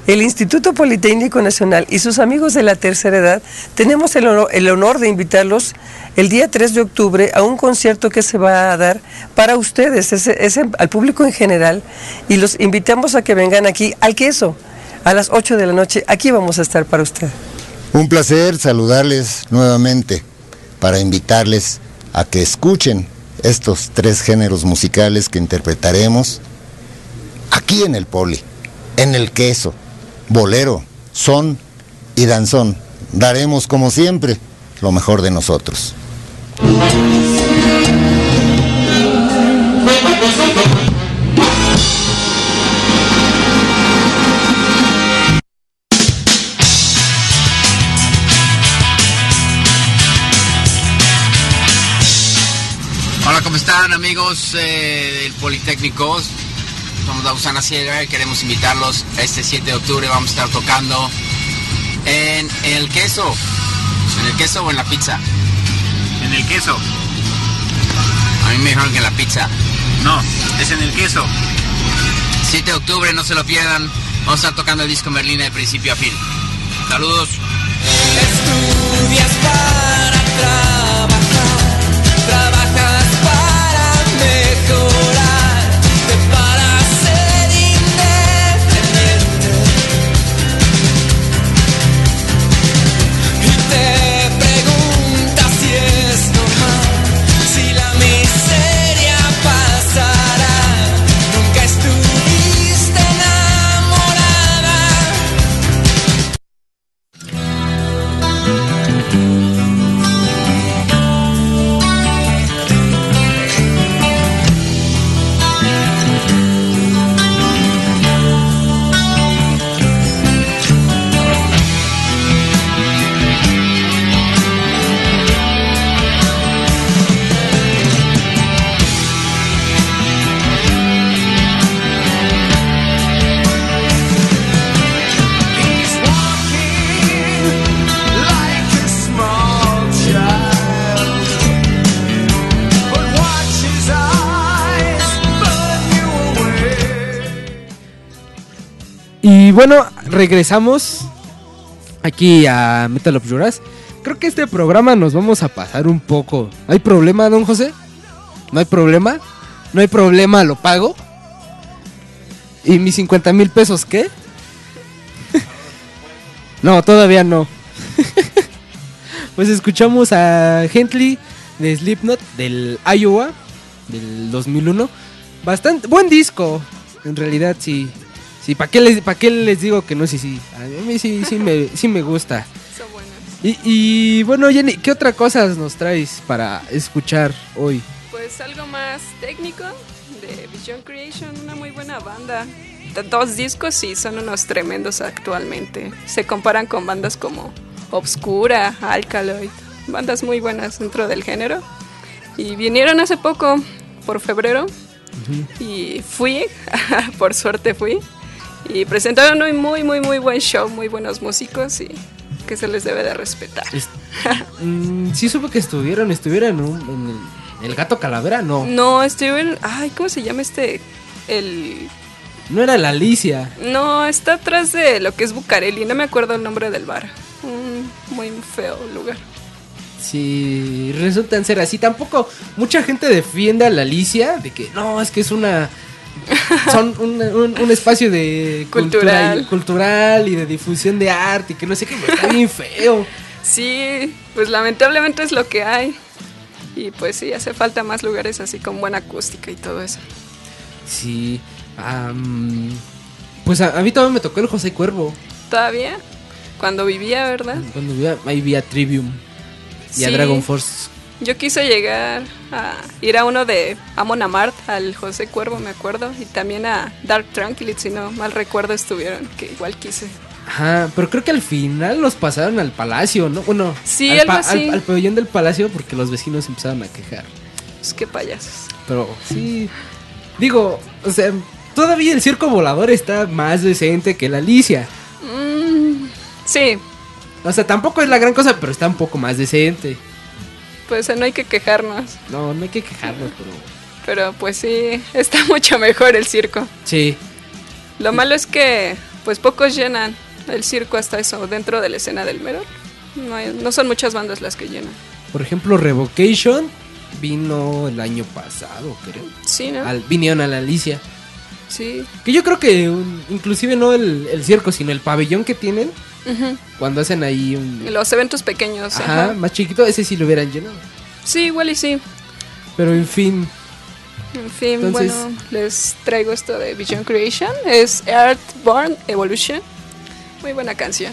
El Instituto Politécnico Nacional y sus amigos de la tercera edad tenemos el honor, de invitarlos el día 3 de octubre a un concierto que se va a dar para ustedes, es, es al público en general, y los invitamos a que vengan aquí al queso a las 8 de la noche. Aquí vamos a estar para usted. Un placer saludarles nuevamente para invitarles a que escuchen estos tres géneros musicales que interpretaremos aquí en el Poli, en el queso, bolero, son y danzón. Daremos como siempre lo mejor de nosotros. Hola, ¿cómo están amigos eh, del Politécnico? Somos Lausana Sierra y queremos invitarlos este 7 de octubre. Vamos a estar tocando en el queso. ¿En el queso o en la pizza? En el queso. A mí me dijeron que en la pizza. No, es en el queso. 7 de octubre, no se lo pierdan. Vamos a estar tocando el disco Merlina de principio a fin. Saludos. Estudias para trabajar, bueno, regresamos aquí a Metal of Juras. Creo que este programa nos vamos a pasar un poco. ¿Hay problema, don José? ¿No hay problema? ¿No hay problema? ¿Lo pago? ¿Y mis 50 mil pesos qué? <laughs> no, todavía no. <laughs> pues escuchamos a Gentley de Slipknot del Iowa del 2001. Bastante buen disco, en realidad sí. Sí, ¿para qué les, para qué les digo que no? Sí, sí. A mí sí, sí, me, sí me gusta. <laughs> Son buenas. Y, y bueno, Jenny, ¿qué otra cosas nos traes para escuchar hoy? Pues algo más técnico de Vision Creation, una muy buena banda. Dos discos y son unos tremendos actualmente. Se comparan con bandas como Obscura, Alkaloid, bandas muy buenas dentro del género. Y vinieron hace poco, por febrero, y fui, <laughs> por suerte fui, y presentaron un muy, muy, muy buen show, muy buenos músicos y que se les debe de respetar. Mm, sí supe que estuvieron, estuvieron en, un- en el, el Gato Calavera, no. No, estuvieron, ay, ¿cómo se llama este? El No era la Alicia. No, está atrás de lo que es Bucareli, no me acuerdo el nombre del bar. Un muy feo lugar. Sí, resultan ser así. Tampoco mucha gente defiende a la Alicia de que no, es que es una. Son un, un- un espacio de cultura y- Cultural. cultural y de difusión de arte y que no sé qué, está bien feo. Sí, pues lamentablemente es lo que hay. Y pues sí, hace falta más lugares así con buena acústica y todo eso. Sí. pues a, a mí todavía me tocó el José Cuervo. Todavía, cuando vivía, ¿verdad? Cuando vi a- ahí vi a Trivium y a. Dragon Force. Yo quise llegar a ir a uno de Amon Amart, al José Cuervo, me acuerdo, y también a Dark Tranquility, si no mal recuerdo, estuvieron, que igual quise. Ajá, pero creo que al final los pasaron al palacio, ¿no? Bueno, Sí, al, algo así. al- al pabellón del palacio porque los vecinos empezaron a quejar. Pues qué payasos. Pero sí, digo, o sea, todavía el circo volador está más decente que la Alicia. Mm, sí, O sea, tampoco es la gran cosa, pero está un poco más decente. Pues no hay que quejarnos. No, no hay que quejarnos, pero Pero pues sí, está <laughs> mucho mejor el circo. sí. Lo malo es que pues pocos llenan el circo hasta eso dentro de la escena del Merol. No, hay- no son muchas bandas las que llenan. Por ejemplo, Revocation vino el año pasado, creo. Sí, ¿no? Al, vinieron a la Alicia. Sí. Que yo creo que un- inclusive no el, el circo, sino el pabellón que tienen Ujú. cuando hacen ahí un... Los eventos pequeños. Ajá, ajá. más chiquito, ese sí lo hubieran llenado. Sí, igual y sí. Pero en fin, En fin, Entonces- bueno, les traigo esto de Vision Creation. Es Earthborn Evolution. Muy buena canción.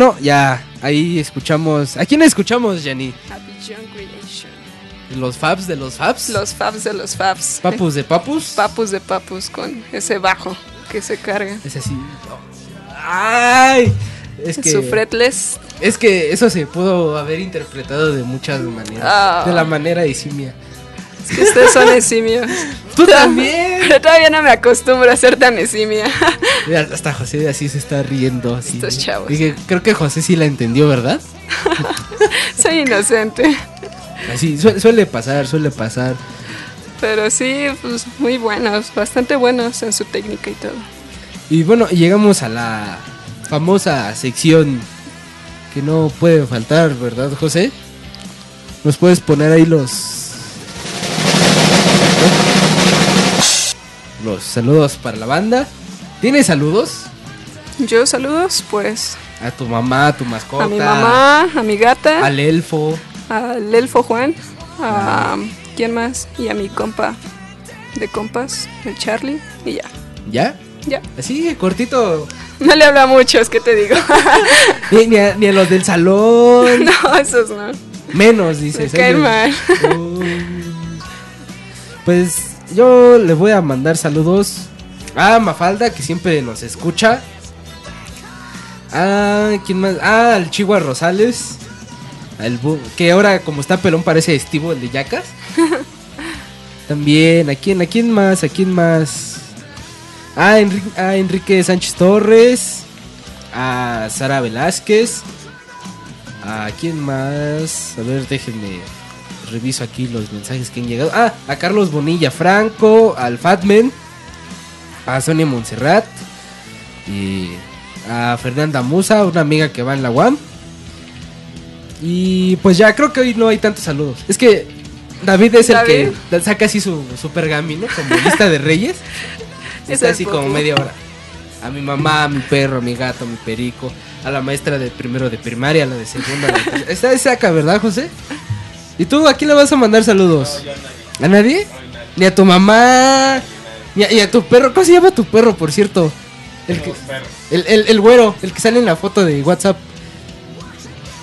Bueno, ya ahí escuchamos. ¿A quién escuchamos, Jenny? Creation. Los Fabs de los Fabs. Los Fabs de los Fabs. Papus de Papus. Papus de Papus con ese bajo que se carga. Es así. ¡Ay! Es que. Su fretless. Es que eso se pudo haber interpretado de muchas maneras. Ah. De la manera de simia. Es que ustedes son esimios. <laughs> Tú también. Pero <laughs> todavía no me acostumbro a ser tan esimia. <laughs> Mira, Hasta José así se está riendo. Así. Estos chavos. Dije, creo que José sí la entendió, ¿verdad? Soy inocente. Así, su- suele pasar, suele pasar. Pero sí, pues muy buenos, bastante buenos en su técnica y todo. Y bueno, llegamos a la famosa sección que no puede faltar, ¿verdad, José? ¿Nos puedes poner ahí los... Los saludos para la banda. ¿Tienes saludos? Yo saludos, pues, A tu mamá, a tu mascota. a mi mamá, a mi gata, Al elfo. al elfo Juan, a quién más y a mi compa de compas, el Charlie y ya. ¿Ya? Ya. Así, cortito. <laughs> No le habla mucho, es que te digo. <laughs> Ni, ni a, ni a los del salón. <laughs> no, esos no. Menos, Me dices. caen ellos. mal. Pues yo le voy a mandar saludos a Mafalda, que siempre nos escucha. Ah, ¿quién más? Ah, al Chihuahua Rosales. Al que ahora, como está pelón, parece Estivo, el de Yacas. <laughs> También, ¿a quién, ¿a quién más? ¿A quién más? Enri- a Enrique Sánchez Torres. A Sara Velázquez. ¿A quién más? A ver, déjenme. Reviso aquí los mensajes que han llegado. Ah, a Carlos Bonilla Franco, al Fatman, a Sonia Montserrat y a Fernanda Musa, una amiga que va en la UAM. Y pues ya creo que hoy no hay tantos saludos. Es que David es el que saca así su, su pergamino como lista de reyes. <laughs> Es Está así como media hora. A mi mamá, a mi perro, a mi gato, a mi perico, a la maestra de primero de primaria, a la de segunda. la de. Está saca, ¿verdad, José? ¿Y tú a quién le vas a mandar saludos? ¿A nadie? Ni a tu mamá, ni a, y a tu perro. ¿Cómo se llama tu perro, por cierto? El, que, el, el, el güero, el que sale en la foto de WhatsApp.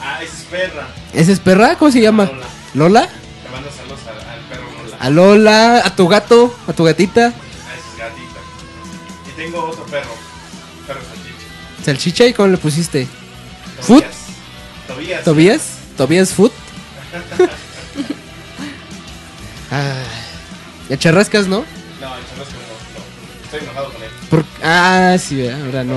Ah, es perra. ¿Ese es perra? ¿Cómo se llama? Lola. ¿Lola? Te mando saludos al, al perro Lola. A Lola, a tu gato, a tu gatita. Ah, esa es gatita. Y tengo otro perro. Perro salchicha. Salchicha, ¿y cómo le pusiste? ¿Food? Tobías. ¿Tobías? ¿Tobías Food? <laughs> Ah, ya charrascas, ¿no? No, el churrasco no, no. Estoy enojado con él. Por- ah, sí, ahora no.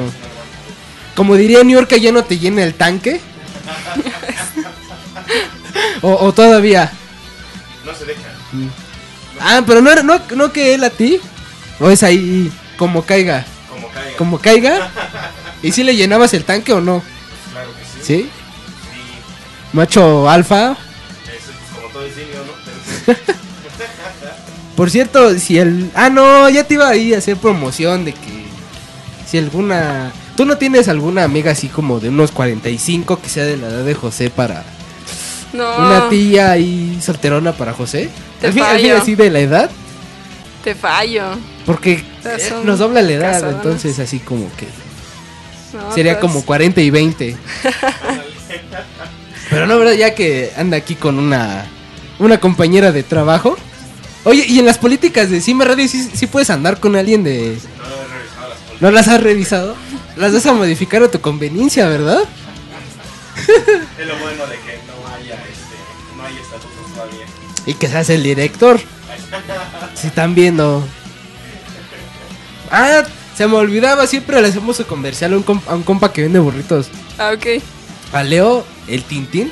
Como diría New York, ya no te llena el tanque. <laughs> o, o todavía. No se deja. Ah, pero no, no, no que él a ti. O es ahí como caiga. Como caiga. Como caiga. <laughs> ¿Y si le llenabas el tanque o no? Claro que sí. ¿Sí? Sí. Macho alfa. Eso es como todo el simio, ¿no? <laughs> Por cierto, si el... Ah, no, ya te iba a ir a hacer promoción de que... Si alguna... ¿Tú no tienes alguna amiga así como de unos 45 que sea de la edad de José para... No, Una tía ahí solterona para José? Te al fin, al fin fallo. así de la edad. te fallo. Porque eh, nos dobla la edad, entonces así como que... No, Sería todas- como 40 y 20. <laughs> Pero no, ¿verdad? Ya que anda aquí con una, una compañera de trabajo. Oye, y en las políticas de Cime Radio sí, sí puedes andar con alguien de... No las políticas. ¿No las has revisado? Las vas a modificar a tu conveniencia, ¿verdad? Es lo bueno de que no haya este, no haya estatutos todavía. Y que seas el director. Si están viendo. Ah, se me olvidaba, siempre le hacemos su comercial a un, comp- a un compa que vende burritos. Ah, ok. A Leo, el Tintín.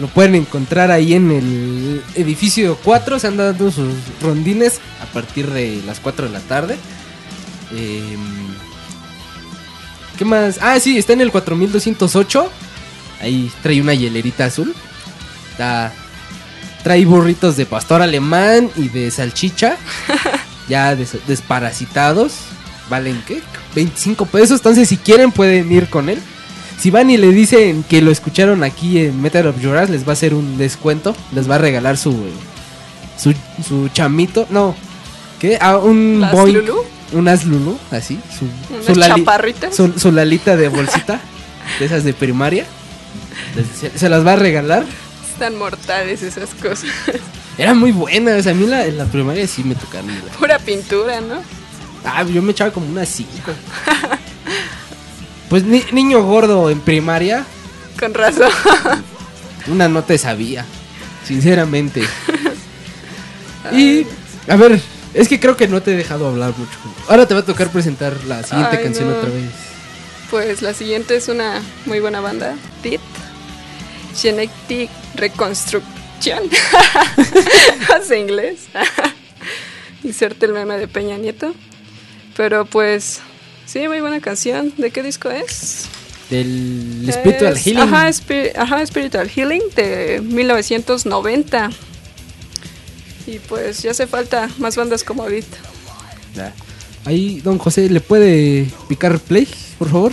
Lo pueden encontrar ahí en el edificio 4. Se andan dando sus rondines a partir de las 4 de la tarde. Em, ¿Qué más? Ah, sí, está en el 4208. Ahí trae una hielerita azul. Está- trae burritos de pastor alemán y de salchicha. <laughs> ya des- desparasitados. ¿Valen qué? 25 pesos. Entonces, si quieren, pueden ir con él. Si van y le dicen que lo escucharon aquí en Metal of Your Ass, les va a hacer un descuento. Les va a regalar su su, su chamito. No. ¿Qué? Ah, un ¿Las boing. Lulú? Unas Lulu, así. Su, ¿Unas su lali-? Su, su lalita de bolsita. <laughs> de esas de primaria. Se, se las va a regalar. Están mortales esas cosas. Eran muy buenas. A mí la, en la primaria sí me tocaron. Pura pintura, ¿no? Ah, yo me echaba como unas 5. <laughs> Pues ni- niño gordo en primaria, Con razón. <laughs> una no te sabía. Sinceramente. <laughs> Y, a ver, es que creo que no te he dejado hablar mucho. Ahora te va a tocar presentar la siguiente Ay, canción no. otra vez. Pues la siguiente es una muy buena banda, TIT. Genetic Reconstruction. <laughs> Hace inglés. Inserte el meme de Peña Nieto. Pero pues, sí, muy buena canción. ¿De qué disco es? Del Spiritual Es- Healing. Ajá, Spir- ajá, Spiritual Healing de 1990. Y pues ya hace falta más bandas como ahorita. Ahí, don José, ¿le puede picar play, por favor?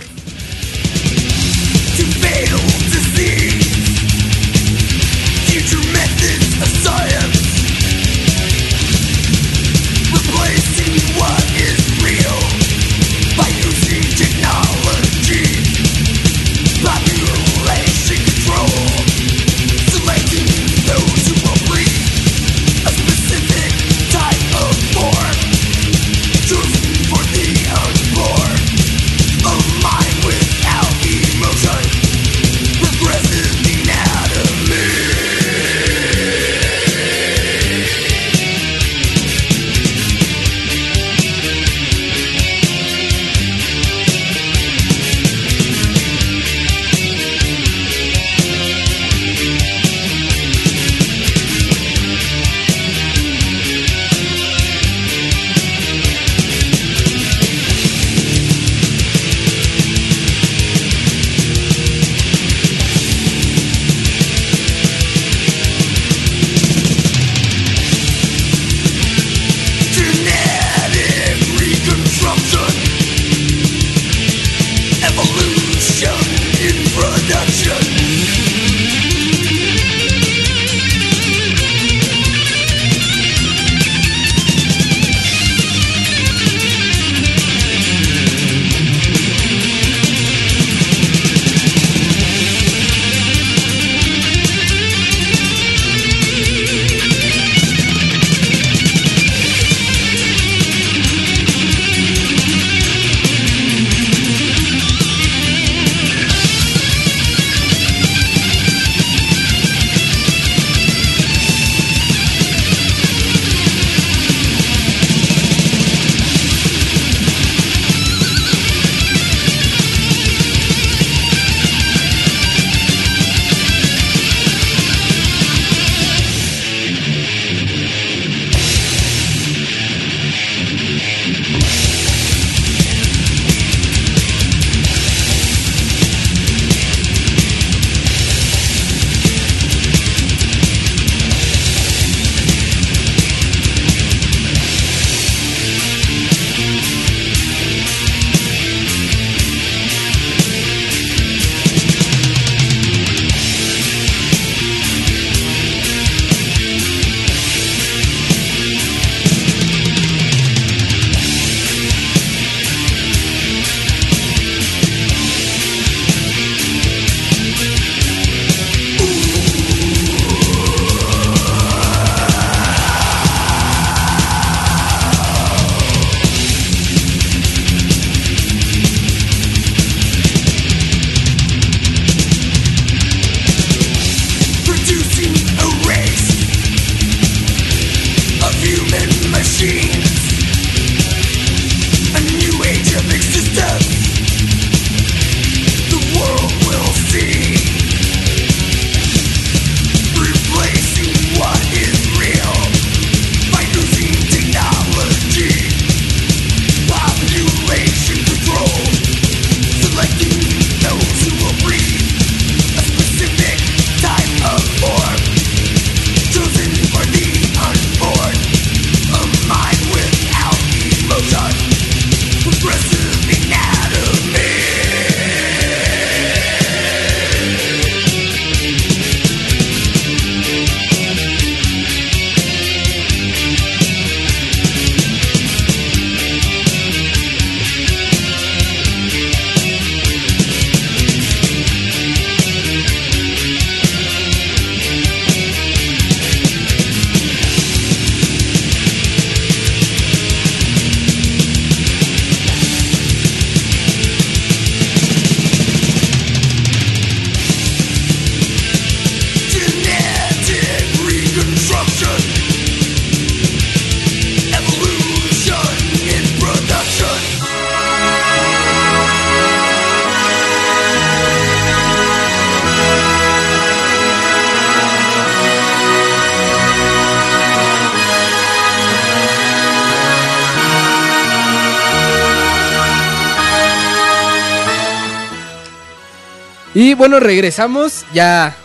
Y bueno, regresamos. Ya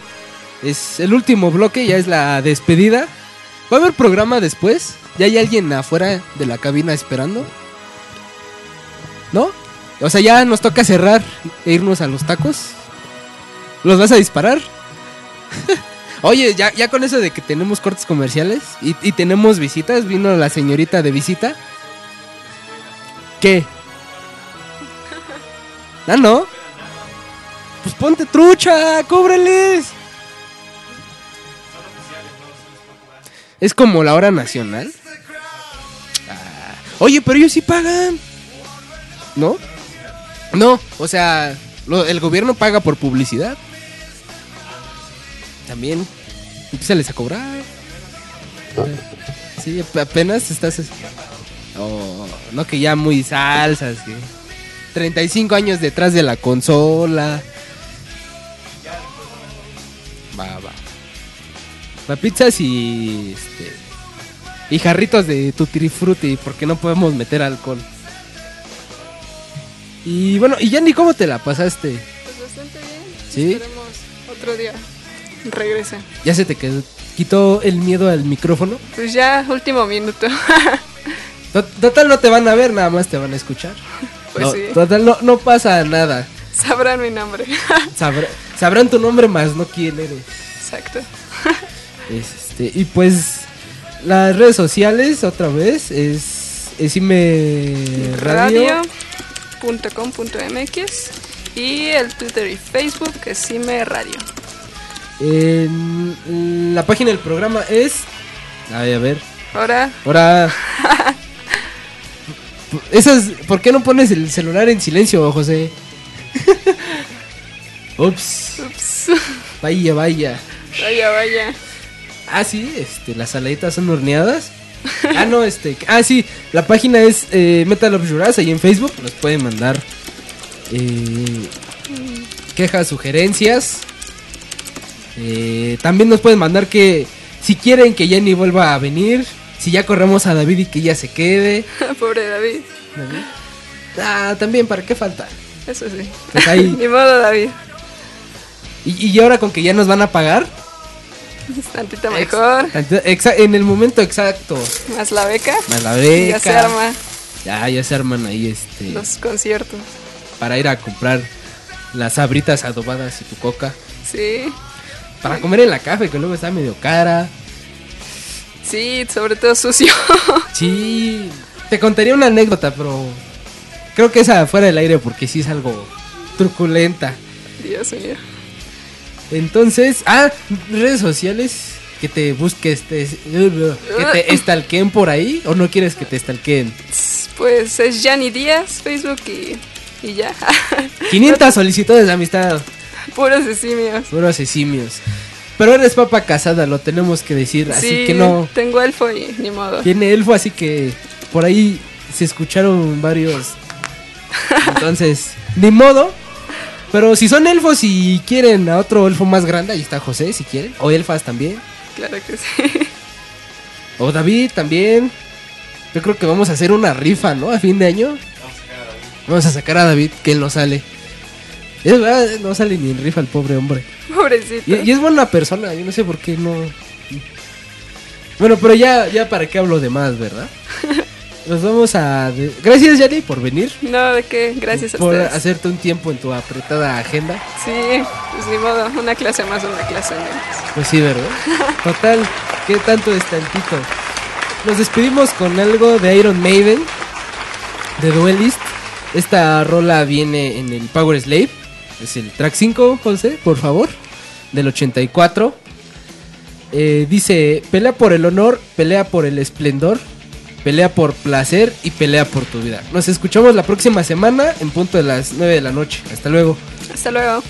es el último bloque, ya es la despedida. ¿Va a haber programa después? ¿Ya hay alguien afuera de la cabina esperando? ¿No? O sea, ya nos toca cerrar e irnos a los tacos. ¿Los vas a disparar? <laughs> Oye, ya, ya con eso de que tenemos cortes comerciales y, y tenemos visitas, vino la señorita de visita. ¿Qué? <laughs> Ah, no. Pues ponte trucha, cóbrales. Es como la hora nacional. Ah, Oye, pero ellos sí pagan. ¿No? No, o sea, lo- el gobierno paga por publicidad. También. Empiezales a cobrar. Sí, ap- apenas estás. Oh, no que ya muy salsas. que 35 años detrás de la consola. Va, va. Va pizzas y. Este, y jarritos de tutti frutti, porque no podemos meter alcohol. Y bueno, y Yanni, ¿cómo te la pasaste? Pues bastante bien. ¿Sí? Esperemos otro día regrese. ¿Ya se te quedó, quitó el miedo al micrófono? Pues ya, último minuto. <laughs> To- Total, no te van a ver, nada más te van a escuchar. <laughs> Pues No, sí. Total, no, no pasa nada. Sabrán mi nombre. Sabrá- sabrán tu nombre más, no quién eres. Exacto. Este, y pues las redes sociales otra vez es Esime Radio. Radio.com.mx y el Twitter y Facebook que es Cime Radio. En la página del programa es ay, a ver. Ahora, Ahora <laughs> esas ¿por qué no pones el celular en silencio, José? <laughs> Ups. ups, <laughs> Vaya, vaya. vaya, vaya. Ah, sí, este, las saladitas son horneadas. Ah, no, este. Ah, sí, la página es eh, Metal of Juras ahí en Facebook. Nos pueden mandar eh, quejas, sugerencias. Eh, también nos pueden mandar que si quieren que Jenny vuelva a venir. Si ya corremos a David y que ella se quede. <laughs> Pobre David. Ah, también, ¿para qué falta? Eso sí. Pues ahí. <laughs> Ni modo, David. Y, y ahora con que ya nos van a pagar. Es <laughs> tantito mejor. Exa- En el momento exacto. Más la beca. Más la beca. Ya se arma Ya, ya se arman ahí este. los conciertos. para ir a comprar las sabritas adobadas y tu coca. Sí. Para comer en la café, que luego está medio cara. Sí, sobre todo sucio. <laughs> Sí, te contaría una anécdota, pero creo que esa fuera del aire porque sí es algo truculenta. Dios mío. Entonces, ah, redes sociales que te busques, te, que te <laughs> estalquen por ahí o no quieres que te estalquen. Pues es Yanni Díaz, Facebook y, y ya. <laughs> 500 solicitudes de amistad, Puros de simios. puros simios. Pero eres papa casada, lo tenemos que decir, así sí, que no. tengo elfo y ni modo. Tiene elfo, así que por ahí se escucharon varios. <laughs> Entonces, ni modo. Pero si son elfos y quieren a otro elfo más grande, ahí está José, si quieren. O elfas también. Claro que sí. O David también. Yo creo que vamos a hacer una rifa, ¿no? A fin de año. Vamos a sacar a David, que él no sale. Es verdad, no sale ni en rifa el pobre hombre. Pobrecito. Y, y es buena persona, yo no sé por qué no. Bueno, pero ya, ya para qué hablo de más, ¿verdad? <laughs> Nos vamos a. Gracias, Yanni, por venir. No, de qué, gracias a por ustedes. hacerte un tiempo en tu apretada agenda. Sí, pues ni modo, una clase más, una clase menos. Pues sí, ¿verdad? <laughs> Total, ¿qué tanto es tantito? Nos despedimos con algo de Iron Maiden, de Duelist. Esta rola viene en el Power Slave. Es el track 5, José, por favor, del 84. Eh, dice, pelea por el honor, pelea por el esplendor, pelea por placer y pelea por tu vida. Nos escuchamos la próxima semana en punto de las 9 de la noche. Hasta luego. Hasta luego.